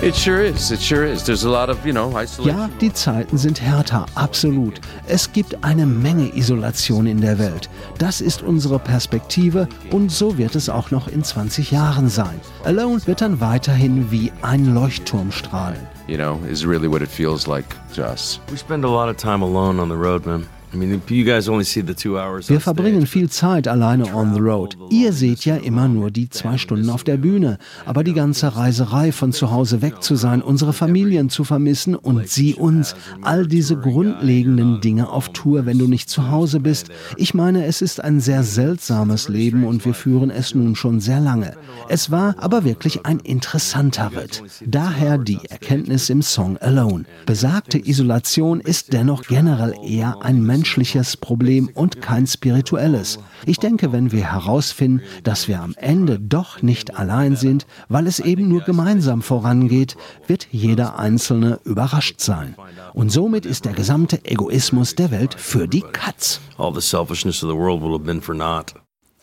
[SPEAKER 6] It sure is. It sure is. There's a lot of, you know, isolation.
[SPEAKER 3] Ja, die Zeiten sind härter, absolut. Es gibt eine Menge Isolation in der Welt. Das ist unsere Perspektive und so wird es auch noch in 20 Jahren sein. Alone wird dann weiterhin wie ein Leuchtturm strahlen.
[SPEAKER 6] You know, is really what it feels like to us.
[SPEAKER 7] We spend a lot of time alone on the road, man. I mean, you guys only see the two hours.
[SPEAKER 3] Wir verbringen viel Zeit alleine on the road. Ihr seht ja immer nur die zwei Stunden auf der Bühne. Aber die ganze Reiserei von zu Hause weg zu sein, unsere Familien zu vermissen und sie uns, all diese grundlegenden Dinge auf Tour, wenn du nicht zu Hause bist. Ich meine, es ist ein sehr seltsames Leben und wir führen es nun schon sehr lange. Es war aber wirklich ein interessanter Ritt. Daher die Erkenntnis im Song Alone. Besagte Isolation ist dennoch generell eher ein menschliches Problem und kein spirituelles. Ich denke, wenn wir herausfinden, dass wir am Ende doch nicht allein sind, weil es eben nur gemeinsam vorangeht, wird jeder Einzelne überrascht sein. Und somit ist der gesamte Egoismus der Welt für die Katz.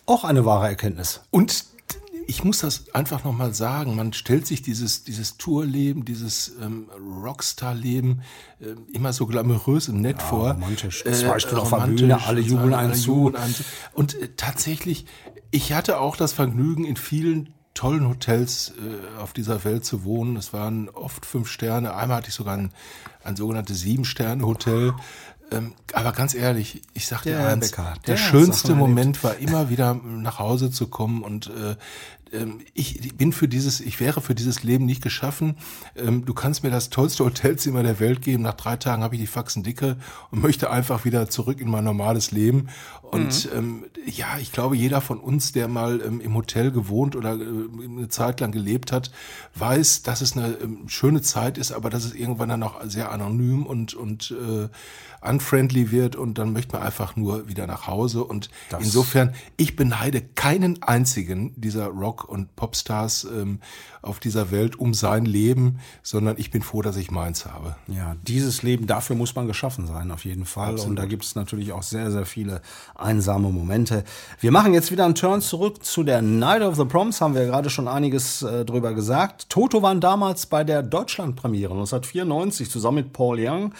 [SPEAKER 5] Auch eine wahre Erkenntnis.
[SPEAKER 4] Und ich muss das einfach nochmal sagen, man stellt sich dieses, dieses Tourleben, dieses ähm, Rockstar-Leben äh, immer so glamourös und nett vor.
[SPEAKER 5] romantisch.
[SPEAKER 4] Äh,
[SPEAKER 5] Zwei Stunden auf der Bühne, alle jubeln einen zu.
[SPEAKER 4] Und äh, tatsächlich, ich hatte auch das Vergnügen, in vielen tollen Hotels äh, auf dieser Welt zu wohnen. Es waren oft fünf Sterne. Einmal hatte ich sogar ein, ein sogenanntes Sieben-Sterne-Hotel. Ähm, aber ganz ehrlich, ich sag dir
[SPEAKER 5] Der
[SPEAKER 4] eins,
[SPEAKER 5] Becker,
[SPEAKER 4] der
[SPEAKER 5] der
[SPEAKER 4] schönste. Moment war immer wieder nach Hause zu kommen und äh, ähm, ich bin für dieses, ich wäre für dieses Leben nicht geschaffen. Ähm, Du kannst mir das tollste Hotelzimmer der Welt geben. Nach drei Tagen habe ich die Faxen dicke und möchte einfach wieder zurück in mein normales Leben. Und ähm, ja, ich glaube, jeder von uns, der mal ähm, im Hotel gewohnt oder äh, eine Zeit lang gelebt hat, weiß, dass es eine schöne Zeit ist, aber dass es irgendwann dann auch sehr anonym und und äh, unfriendly wird und dann möchte man einfach nur wieder nach Hause. Und insofern, ich beneide keinen einzigen dieser Rock- und Popstars ähm, auf dieser Welt um sein Leben, sondern ich bin froh, dass ich meins habe.
[SPEAKER 5] Ja, dieses Leben, dafür muss man geschaffen sein, auf jeden Fall. Und da gibt es natürlich auch sehr, sehr viele einsame Momente. Wir machen jetzt wieder einen Turn zurück zu der Night of the Proms, haben wir gerade schon einiges äh, drüber gesagt. Toto waren damals bei der Deutschlandpremiere 1994 zusammen mit Paul Young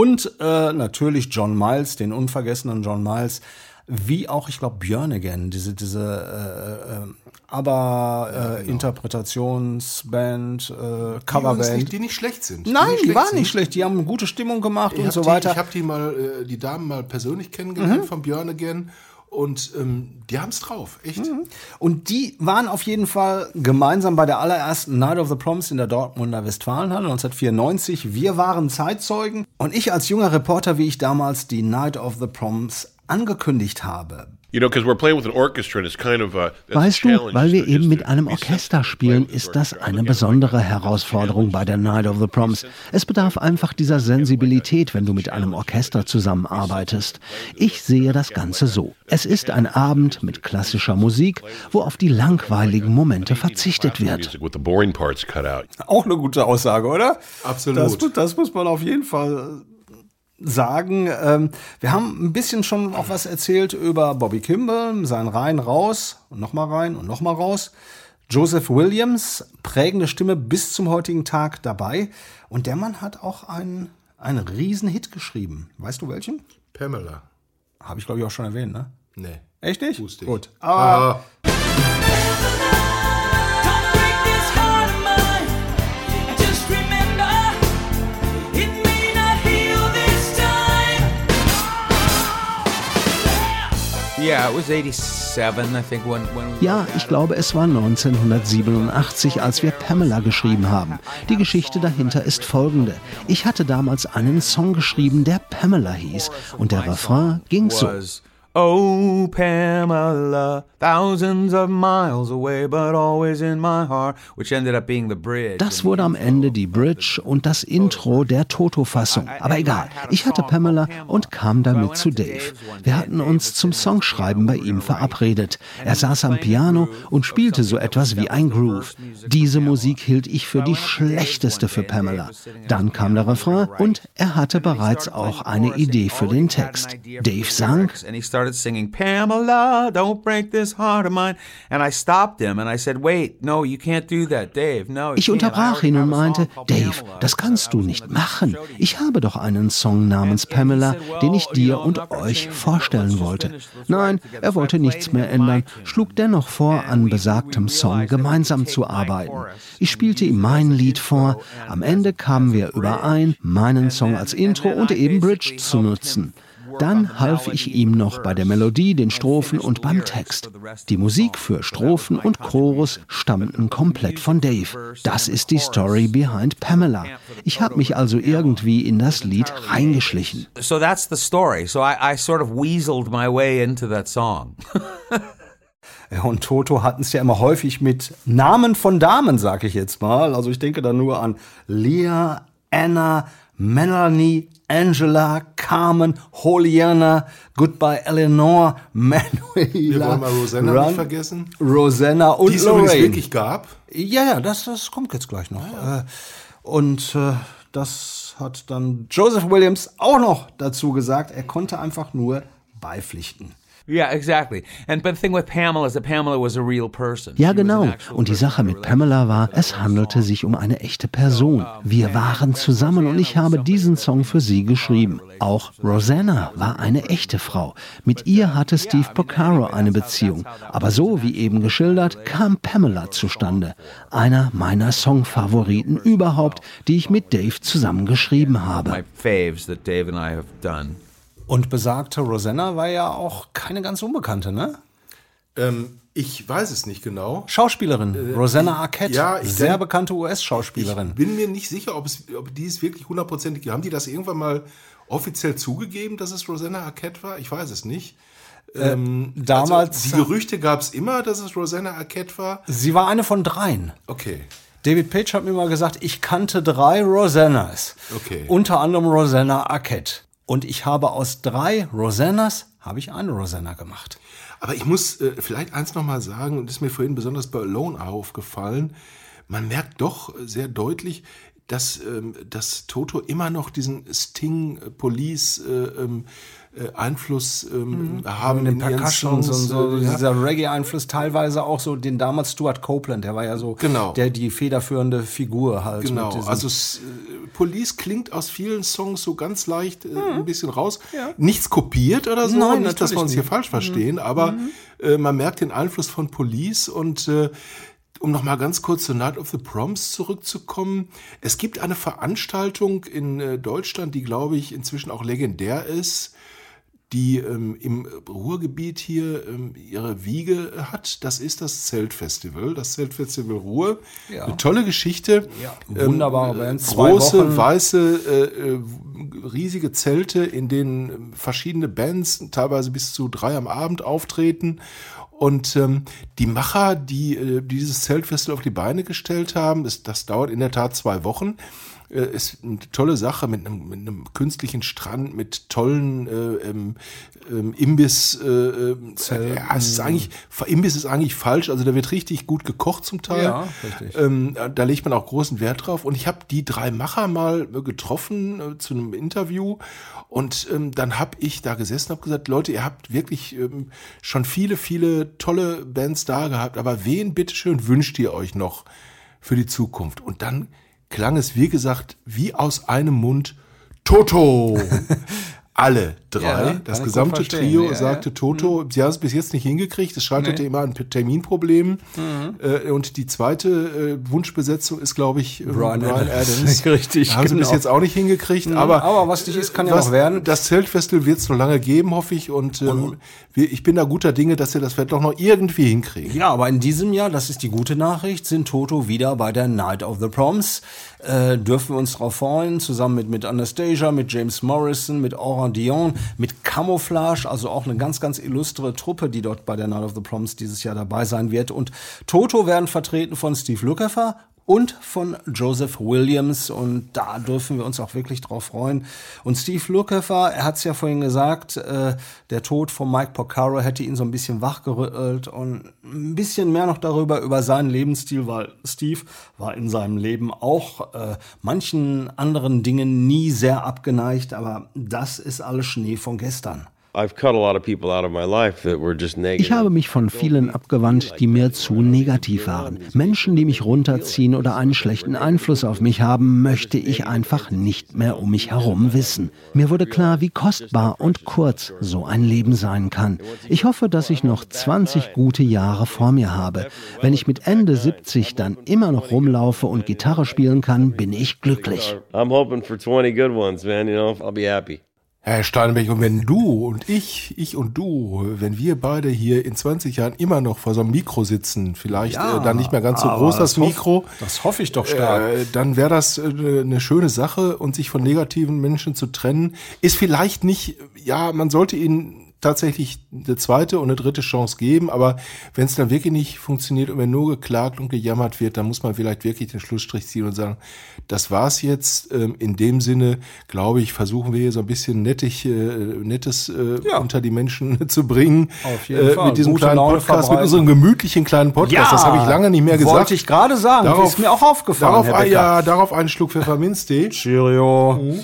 [SPEAKER 5] und äh, natürlich John Miles, den unvergessenen John Miles. Wie auch, ich glaube, Björn Again, diese, diese äh, äh, aber äh, Interpretationsband, äh,
[SPEAKER 4] Die, übrigens
[SPEAKER 5] Coverband.
[SPEAKER 4] nicht, die nicht schlecht sind.
[SPEAKER 5] Nein, die,
[SPEAKER 4] schlecht
[SPEAKER 5] waren
[SPEAKER 4] sind.
[SPEAKER 5] nicht schlecht. Die haben eine gute Stimmung gemacht
[SPEAKER 4] Ich
[SPEAKER 5] und so
[SPEAKER 4] die,
[SPEAKER 5] weiter.
[SPEAKER 4] Ich habe die mal, äh, die Damen mal persönlich kennengelernt
[SPEAKER 5] Mhm.
[SPEAKER 4] von Björn Again und ähm, die haben's drauf, echt.
[SPEAKER 5] Mhm. Und die waren auf jeden Fall gemeinsam bei der allerersten Night of the Proms in der Dortmunder Westfalenhalle 1994. Wir waren Zeitzeugen und ich als junger Reporter, wie ich damals die Night of the Proms angekündigt habe.
[SPEAKER 2] You know, because we're playing with an orchestra and it's kind of a. that's a
[SPEAKER 3] Weißt du,
[SPEAKER 2] challenge
[SPEAKER 3] weil wir eben mit einem Orchester spielen, ist das eine besondere Herausforderung bei der Night of the Proms. Es bedarf einfach dieser Sensibilität, wenn du mit einem Orchester zusammenarbeitest. Ich sehe das Ganze so. Es ist ein Abend mit klassischer Musik, wo auf die langweiligen Momente verzichtet wird.
[SPEAKER 2] music with the boring parts cut out.
[SPEAKER 5] Auch eine gute Aussage, oder?
[SPEAKER 4] Absolut.
[SPEAKER 5] Das, das muss man auf jeden Fall sagen. Ähm, wir haben ein bisschen schon auch was erzählt über Bobby Kimball, sein Rein raus und nochmal rein und nochmal raus. Joseph Williams, prägende Stimme bis zum heutigen Tag dabei. Und der Mann hat auch einen, einen riesen Hit geschrieben. Weißt du welchen?
[SPEAKER 4] Pamela.
[SPEAKER 5] Habe ich, glaube ich, auch schon erwähnt, ne?
[SPEAKER 4] Nee.
[SPEAKER 5] Echt nicht?
[SPEAKER 4] Wusste ich.
[SPEAKER 5] Gut. Aber
[SPEAKER 9] Don't
[SPEAKER 3] Ja, ich glaube, es war 1987, als wir Pamela geschrieben haben. Die Geschichte dahinter ist folgende. Ich hatte damals einen Song geschrieben, der Pamela hieß. Und der Refrain ging so.
[SPEAKER 11] Oh Pamela, thousands of miles away, but always in my heart, which ended up being the bridge.
[SPEAKER 3] Das wurde am Ende die Bridge und das Intro der Toto-Fassung. Aber egal, ich hatte Pamela und kam damit zu Dave. Wir hatten uns zum Songschreiben bei ihm verabredet. Er saß am Piano und spielte so etwas wie ein Groove. Diese Musik hielt ich für die schlechteste für Pamela. Dann kam der Refrain und er hatte bereits auch eine Idee für den Text. Dave sang,
[SPEAKER 11] started singing Pamela, don't break this heart of mine. And I stopped him and I said, "Wait, no, you can't do that, Dave. No."
[SPEAKER 3] Ich unterbrach ihn und meinte, Dave,
[SPEAKER 11] Pamela."
[SPEAKER 3] das kannst du nicht machen. Ich habe doch einen Song namens Pamela, den ich dir und euch vorstellen wollte. Nein, er wollte nichts mehr ändern, schlug dennoch vor, an besagtem Song gemeinsam zu arbeiten. Ich spielte ihm mein Lied vor. Am Ende kamen wir überein, meinen Song als Intro und eben Bridge zu nutzen. Dann half ich ihm noch bei der Melodie, den Strophen und beim Text. Die Musik für Strophen und Chorus stammten komplett von Dave. Das ist die Story behind Pamela. Ich habe mich also irgendwie in das Lied reingeschlichen.
[SPEAKER 11] So that's the story. So I, I sort of weaseled my way into that song.
[SPEAKER 5] Und Toto hatten es ja immer häufig mit Namen von Damen, sag ich jetzt mal. Also ich denke da nur an Leah, Anna, Melanie, Angela, Carmen, Holiana, Goodbye Eleanor, Manuela.
[SPEAKER 4] Wir wollen mal Rosanna
[SPEAKER 5] Run,
[SPEAKER 4] nicht vergessen.
[SPEAKER 5] Rosanna und
[SPEAKER 4] Die es übrigens
[SPEAKER 5] Lorraine.
[SPEAKER 4] wirklich gab.
[SPEAKER 5] Ja, ja, das, das kommt jetzt gleich noch. Äh, Und äh, das hat dann Joseph Williams auch noch dazu gesagt. Er konnte einfach nur beipflichten.
[SPEAKER 11] Yeah, exactly. And but the thing with Pamela is that Pamela was a real person.
[SPEAKER 3] Ja, genau. Und die Sache mit Pamela war, es handelte sich um eine echte Person. Wir waren zusammen und ich habe diesen Song für sie geschrieben. Auch Rosanna war eine echte Frau. Mit ihr hatte Steve Porcaro eine Beziehung. Aber so wie eben geschildert, kam Pamela zustande. Einer meiner Songfavoriten überhaupt, die ich mit Dave zusammen geschrieben habe.
[SPEAKER 11] My faves that Dave and I have done.
[SPEAKER 5] Und besagte Rosanna war ja auch keine ganz Unbekannte, ne?
[SPEAKER 4] Ähm, ich weiß es nicht genau.
[SPEAKER 5] Schauspielerin, Rosanna Arquette.
[SPEAKER 4] ja, ich
[SPEAKER 5] sehr
[SPEAKER 4] denk-
[SPEAKER 5] bekannte US-Schauspielerin.
[SPEAKER 4] Ich bin mir nicht sicher, ob, es, ob die es wirklich hundertprozentig. Haben die das irgendwann mal offiziell zugegeben, dass es Rosanna Arquette war? Ich weiß es nicht. Ähm,
[SPEAKER 5] damals-
[SPEAKER 4] Also, die Gerüchte gab es immer, dass es Rosanna Arquette war.
[SPEAKER 5] Sie war eine von dreien.
[SPEAKER 4] Okay.
[SPEAKER 5] David Page hat mir mal gesagt, ich kannte drei Rosannas.
[SPEAKER 4] Okay.
[SPEAKER 5] Unter anderem Rosanna Arquette. Und ich habe aus drei Rosannas, habe ich eine Rosanna gemacht.
[SPEAKER 4] Aber ich muss äh, vielleicht eins nochmal sagen, und das ist mir vorhin besonders bei Alone aufgefallen, man merkt doch sehr deutlich, dass, ähm, dass Toto immer noch diesen Sting-Police äh, ähm, äh, Einfluss ähm, haben
[SPEAKER 5] Mit den
[SPEAKER 4] in ihren
[SPEAKER 5] Percussions und
[SPEAKER 4] Songs,
[SPEAKER 5] so,
[SPEAKER 4] äh, ja.
[SPEAKER 5] dieser Reggae-Einfluss, teilweise auch so den damals Stuart Copeland, der war ja so
[SPEAKER 4] Genau.
[SPEAKER 5] der die federführende Figur halt.
[SPEAKER 4] Genau, also äh, Police klingt aus vielen Songs so ganz leicht äh, ein bisschen raus. Nichts kopiert oder so.
[SPEAKER 5] Nein,
[SPEAKER 4] nicht, dass wir uns hier falsch verstehen, aber äh, man merkt den Einfluss von Police und äh, um noch mal ganz kurz zur Night of the Proms zurückzukommen. Es gibt eine Veranstaltung in äh, Deutschland, die, glaube ich, inzwischen auch legendär ist, die ähm, im Ruhrgebiet hier ähm, ihre Wiege hat. Das ist das Zeltfestival, das Zeltfestival Ruhr.
[SPEAKER 5] Ja.
[SPEAKER 4] Eine tolle Geschichte. Ähm,
[SPEAKER 5] Wunderbare Band, zwei
[SPEAKER 4] Große,
[SPEAKER 5] Wochen.
[SPEAKER 4] weiße, äh, äh, riesige Zelte, in denen ähm, verschiedene Bands, teilweise bis zu drei am Abend auftreten. Und ähm, die Macher, die, äh, die dieses Zeltfestival auf die Beine gestellt haben, das, das dauert in der Tat zwei Wochen. Äh, ist eine tolle Sache mit einem, mit einem künstlichen Strand, mit tollen äh, ähm, ähm, Imbiss. Äh, äh, ja, es ist eigentlich, Imbiss ist eigentlich falsch. Also da wird richtig gut gekocht zum Teil.
[SPEAKER 5] Ja, richtig.
[SPEAKER 4] Ähm, da legt man auch großen Wert drauf. Und ich habe die drei Macher mal getroffen äh, zu einem Interview. Und ähm, dann habe ich da gesessen und habe gesagt, Leute, ihr habt wirklich ähm, schon viele, viele tolle Bands da gehabt. Aber wen bitteschön wünscht ihr euch noch für die Zukunft? Und dann klang es, wie gesagt, wie aus einem Mund, Toto. alle drei,
[SPEAKER 5] Ja,
[SPEAKER 4] das gesamte. Trio,
[SPEAKER 5] Ja, ja.
[SPEAKER 4] sagte Toto, sie haben es bis jetzt nicht hingekriegt, es scheiterte
[SPEAKER 5] Nee.
[SPEAKER 4] immer an Terminproblemen.
[SPEAKER 5] Mhm.
[SPEAKER 4] Äh, und die zweite äh, Wunschbesetzung ist, glaube ich, äh,
[SPEAKER 5] Brian
[SPEAKER 4] Brian,
[SPEAKER 5] Adams.
[SPEAKER 4] Adams.
[SPEAKER 5] Richtig,
[SPEAKER 4] Haben sie bis
[SPEAKER 5] genau.
[SPEAKER 4] jetzt auch nicht hingekriegt,
[SPEAKER 5] Mhm,
[SPEAKER 4] aber,
[SPEAKER 5] aber was nicht ist, kann ja
[SPEAKER 4] was-
[SPEAKER 5] noch werden.
[SPEAKER 4] Das Zeltfestival wird es noch lange geben, hoffe ich. Und, ähm, wir, ich bin da guter Dinge, dass sie das vielleicht doch noch irgendwie hinkriegen.
[SPEAKER 5] Ja, aber in diesem Jahr, das ist die gute Nachricht, sind Toto wieder bei der Night of the Proms. Äh, dürfen wir uns drauf freuen, zusammen mit, mit Anastasia, mit James Morrison, mit Aura Dion, mit Camouflage, also auch eine ganz, ganz illustre Truppe, die dort bei der Night of the Proms dieses Jahr dabei sein wird. Und Toto werden vertreten von Steve Lukather und von Joseph Williams und da dürfen wir uns auch wirklich drauf freuen. Und Steve Lukather, er hat es ja vorhin gesagt, äh, der Tod von Mike Porcaro hätte ihn so ein bisschen wachgerüttelt und ein bisschen mehr noch darüber, über seinen Lebensstil, weil Steve war in seinem Leben auch äh, manchen anderen Dingen nie sehr abgeneigt, aber das ist alles Schnee von gestern.
[SPEAKER 6] I've cut a lot of people out of my life that were just negative.
[SPEAKER 3] Ich habe mich von vielen abgewandt, die mir zu negativ waren. Menschen, die mich runterziehen oder einen schlechten Einfluss auf mich haben, möchte ich einfach nicht mehr um mich herum wissen. Mir wurde klar, wie kostbar und kurz so ein Leben sein kann. Ich hoffe, dass ich noch 20 gute Jahre vor mir habe. Wenn ich mit Ende 70 dann immer noch rumlaufe und Gitarre spielen kann, bin ich glücklich.
[SPEAKER 6] I'm hoping for 20 good ones, man. You know, I'll be happy.
[SPEAKER 4] Herr Steinbeck, und wenn du und ich, ich und du, wenn wir beide hier in 20 Jahren immer noch vor so einem Mikro sitzen, vielleicht
[SPEAKER 5] Ja,
[SPEAKER 4] äh, dann nicht mehr ganz so groß das
[SPEAKER 5] das hoff-
[SPEAKER 4] Mikro,
[SPEAKER 5] das hoffe ich doch stark.
[SPEAKER 4] Äh, dann wäre das äh, eine schöne Sache und sich von negativen Menschen zu trennen, ist vielleicht nicht, ja, man sollte ihnen tatsächlich eine zweite und eine dritte Chance geben, aber wenn es dann wirklich nicht funktioniert und wenn nur geklagt und gejammert wird, dann muss man vielleicht wirklich den Schlussstrich ziehen und sagen, das war's jetzt. Ähm, in dem Sinne, glaube ich, versuchen wir hier so ein bisschen nettig, äh, nettes äh, unter die Menschen zu bringen.
[SPEAKER 5] Auf jeden
[SPEAKER 4] äh,
[SPEAKER 5] Fall.
[SPEAKER 4] Mit diesem
[SPEAKER 5] Gute
[SPEAKER 4] kleinen
[SPEAKER 5] Laune
[SPEAKER 4] Podcast, mit unserem gemütlichen kleinen Podcast. das habe ich lange nicht mehr gesagt.
[SPEAKER 5] Wollte ich gerade sagen.
[SPEAKER 4] Darauf-
[SPEAKER 5] ist mir auch aufgefallen,
[SPEAKER 4] Darauf, ja, darauf einen Schluck Pfefferminztee.
[SPEAKER 5] Cheerio.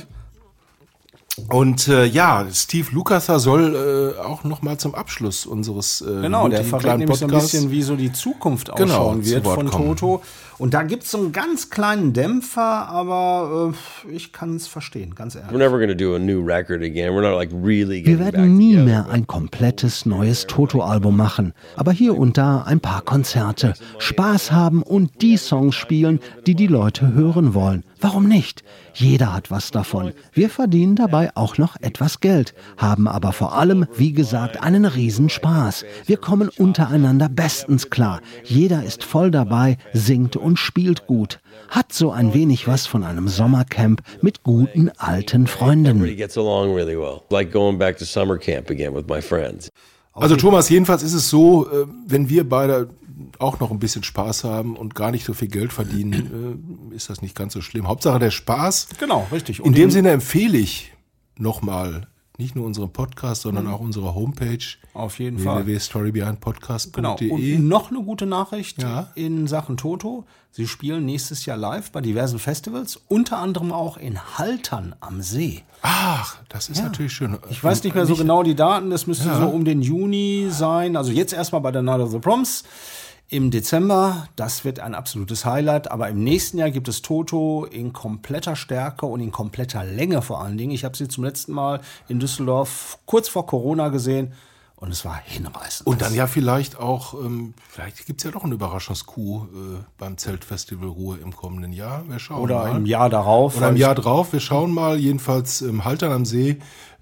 [SPEAKER 4] Und äh, ja, Steve Lukather soll äh, auch noch mal zum Abschluss unseres äh,
[SPEAKER 5] Genau, der verrät nämlich so ein
[SPEAKER 4] Podcasts-
[SPEAKER 5] bisschen, wie so die Zukunft
[SPEAKER 4] Genau,
[SPEAKER 5] ausschauen
[SPEAKER 4] zu
[SPEAKER 5] wird von
[SPEAKER 4] kommen.
[SPEAKER 5] Toto. Und da gibt es so einen ganz kleinen Dämpfer, aber äh, ich kann es verstehen, ganz ehrlich.
[SPEAKER 6] We're never going to do a new record again. We're not like really
[SPEAKER 3] Wir werden nie mehr ein komplettes neues Toto-Album machen, aber hier und da ein paar Konzerte, Spaß haben und die Songs spielen, die die Leute hören wollen. Warum nicht? Jeder hat was davon. Wir verdienen dabei auch noch etwas Geld, haben aber vor allem, wie gesagt, einen Riesenspaß. Wir kommen untereinander bestens klar. Jeder ist voll dabei, singt und spielt gut. Hat so ein wenig was von einem Sommercamp mit guten alten Freunden.
[SPEAKER 4] Also Thomas, jedenfalls ist es so, äh, wenn wir beide auch noch ein bisschen Spaß haben und gar nicht so viel Geld verdienen, äh, ist das nicht ganz so schlimm. Hauptsache der Spaß.
[SPEAKER 5] Genau, richtig.
[SPEAKER 4] In dem Sinne empfehle ich nochmal nicht nur unseren Podcast, sondern auch unsere Homepage.
[SPEAKER 5] Mhm. Auf jeden Fall.
[SPEAKER 4] www.storybehindpodcast.de.
[SPEAKER 5] Genau. Und noch eine gute Nachricht
[SPEAKER 4] Ja.
[SPEAKER 5] in Sachen Toto. Sie spielen nächstes Jahr live bei diversen Festivals, unter anderem auch in Haltern am See.
[SPEAKER 4] Ach, das ist natürlich schön.
[SPEAKER 5] Ich weiß nicht mehr so genau die Daten, das müsste
[SPEAKER 4] Ja.
[SPEAKER 5] so um den Juni sein. Also jetzt erstmal bei der Night of the Proms. Im Dezember, das wird ein absolutes Highlight, aber im nächsten Jahr gibt es Toto in kompletter Stärke und in kompletter Länge vor allen Dingen. Ich habe sie zum letzten Mal in Düsseldorf kurz vor Corona gesehen und es war hinreißend.
[SPEAKER 4] Und dann ja vielleicht auch, ähm, vielleicht gibt's ja doch einen Überraschungskuh äh, beim Zeltfestival Ruhe im kommenden Jahr. Wir schauen
[SPEAKER 5] Oder
[SPEAKER 4] mal.
[SPEAKER 5] im Jahr darauf.
[SPEAKER 4] Oder im Jahr drauf. Wir schauen mal, jedenfalls im Haltern am See.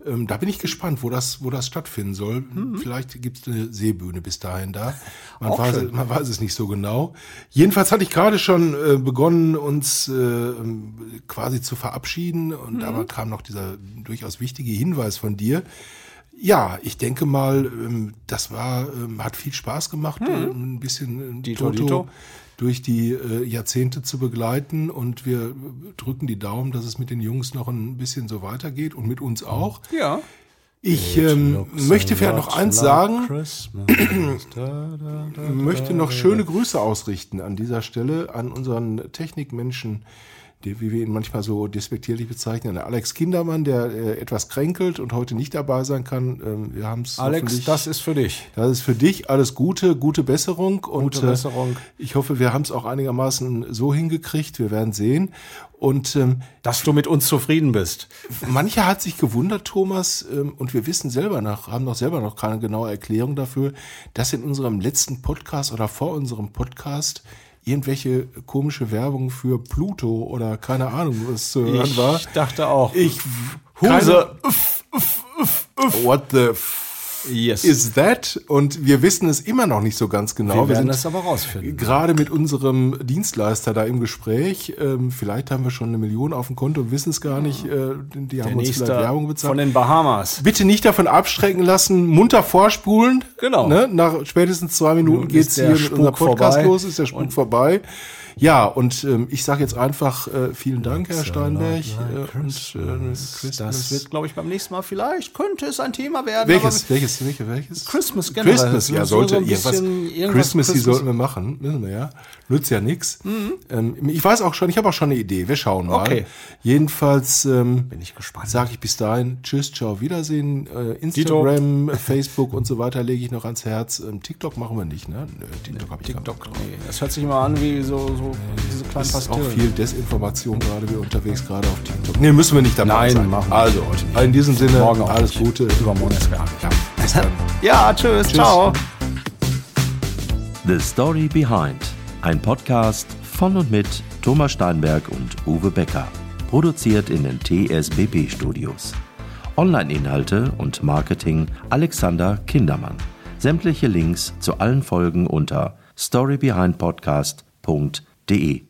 [SPEAKER 4] Ähm, da bin ich gespannt, wo das, wo das stattfinden soll. Vielleicht gibt's eine Seebühne bis dahin da. Man weiß, man weiß es nicht so genau. Jedenfalls hatte ich gerade schon äh, begonnen, uns äh, ähm, quasi zu verabschieden. Und aber kam noch dieser durchaus wichtige Hinweis von dir. Ja, ich denke mal, ähm, das war, ähm, hat viel Spaß gemacht, äh, ein bisschen äh,
[SPEAKER 5] Dito,
[SPEAKER 4] Toto
[SPEAKER 5] Dito.
[SPEAKER 4] Durch die äh, Jahrzehnte zu begleiten und wir drücken die Daumen, dass es mit den Jungs noch ein bisschen so weitergeht und mit uns auch.
[SPEAKER 5] Ja.
[SPEAKER 4] Ich ähm, möchte vielleicht noch eins sagen, möchte noch schöne Grüße ausrichten an dieser Stelle an unseren Technikmenschen der, wie wir ihn manchmal so despektierlich bezeichnen, Alex Kindermann, der äh, etwas kränkelt und heute nicht dabei sein kann. Ähm, wir haben es
[SPEAKER 5] Alex, das ist für dich.
[SPEAKER 4] Das ist für dich alles Gute, gute Besserung. Und,
[SPEAKER 5] Gute Besserung.
[SPEAKER 4] Äh, ich hoffe, wir haben es auch einigermaßen so hingekriegt. Wir werden sehen. Und ähm,
[SPEAKER 5] Dass du mit uns zufrieden bist.
[SPEAKER 4] Mancher hat sich gewundert, Thomas, ähm, und wir wissen selber noch, haben noch selber noch keine genaue Erklärung dafür, dass in unserem letzten Podcast oder vor unserem Podcast irgendwelche komische Werbung für Pluto oder keine Ahnung, was zu hören
[SPEAKER 5] Ich
[SPEAKER 4] war.
[SPEAKER 5] dachte auch.
[SPEAKER 4] Ich
[SPEAKER 5] Huse.
[SPEAKER 4] What the f
[SPEAKER 5] Yes.
[SPEAKER 4] is that? Und wir wissen es immer noch nicht so ganz genau.
[SPEAKER 5] Wir werden
[SPEAKER 4] sind
[SPEAKER 5] das aber rausfinden.
[SPEAKER 4] Gerade mit unserem Dienstleister da im Gespräch. Ähm, vielleicht haben wir schon eine Million auf dem Konto und wissen es gar nicht. Äh, die
[SPEAKER 5] Der
[SPEAKER 4] haben uns vielleicht Werbung bezahlt.
[SPEAKER 5] von den Bahamas.
[SPEAKER 4] Bitte nicht davon abschrecken lassen, munter vorspulen.
[SPEAKER 5] Genau.
[SPEAKER 4] Ne? Nach spätestens zwei Minuten
[SPEAKER 5] ist der
[SPEAKER 4] hier mit
[SPEAKER 5] Spuk
[SPEAKER 4] unserem Podcast
[SPEAKER 5] vorbei.
[SPEAKER 4] los, ist der Spuk vorbei. Ja, und ähm, ich sage jetzt einfach äh, vielen Dank, Herr Steinberg. Äh, und, äh,
[SPEAKER 5] Das wird, glaube ich, beim nächsten Mal vielleicht, könnte es ein Thema werden.
[SPEAKER 4] welches,
[SPEAKER 5] aber
[SPEAKER 4] welches, welches, welches?
[SPEAKER 5] Christmas generell.
[SPEAKER 4] Christmas, ja,
[SPEAKER 5] So-
[SPEAKER 4] sollte
[SPEAKER 5] so
[SPEAKER 4] irgendwas,
[SPEAKER 5] bisschen irgendwas
[SPEAKER 4] Christmas, die
[SPEAKER 5] Christmas.
[SPEAKER 4] sollten wir machen, wissen wir ja. Nützt ja nix. Ähm, ich weiß auch schon, ich habe auch schon eine Idee. Wir schauen mal.
[SPEAKER 5] Okay.
[SPEAKER 4] Jedenfalls ähm,
[SPEAKER 5] Bin ich gespannt.
[SPEAKER 4] sage ich bis dahin Tschüss, ciao, Wiedersehen. Äh, Instagram, Facebook und so weiter lege ich noch ans Herz. Ähm, TikTok machen wir nicht, ne? Nö, TikTok habe ich drauf.
[SPEAKER 5] Nee, das hört sich immer an wie so, so diese kleinen
[SPEAKER 4] Das ist auch viel Desinformation gerade, wir unterwegs gerade auf TikTok. Nee, müssen wir nicht dabei
[SPEAKER 5] Nein,
[SPEAKER 4] sein.
[SPEAKER 5] machen wir
[SPEAKER 4] Also, in diesem Sinne, alles. Gute.
[SPEAKER 5] Übermorgen ist gar
[SPEAKER 4] Ja, bis dann.
[SPEAKER 5] Ja, tschüss, ciao.
[SPEAKER 12] The Story Behind. Ein Podcast von und mit Thomas Steinberg und Uwe Becker. Produziert in den TSBB Studios. Online-Inhalte und Marketing Alexander Kindermann. Sämtliche Links zu allen Folgen unter storybehindpodcast.de.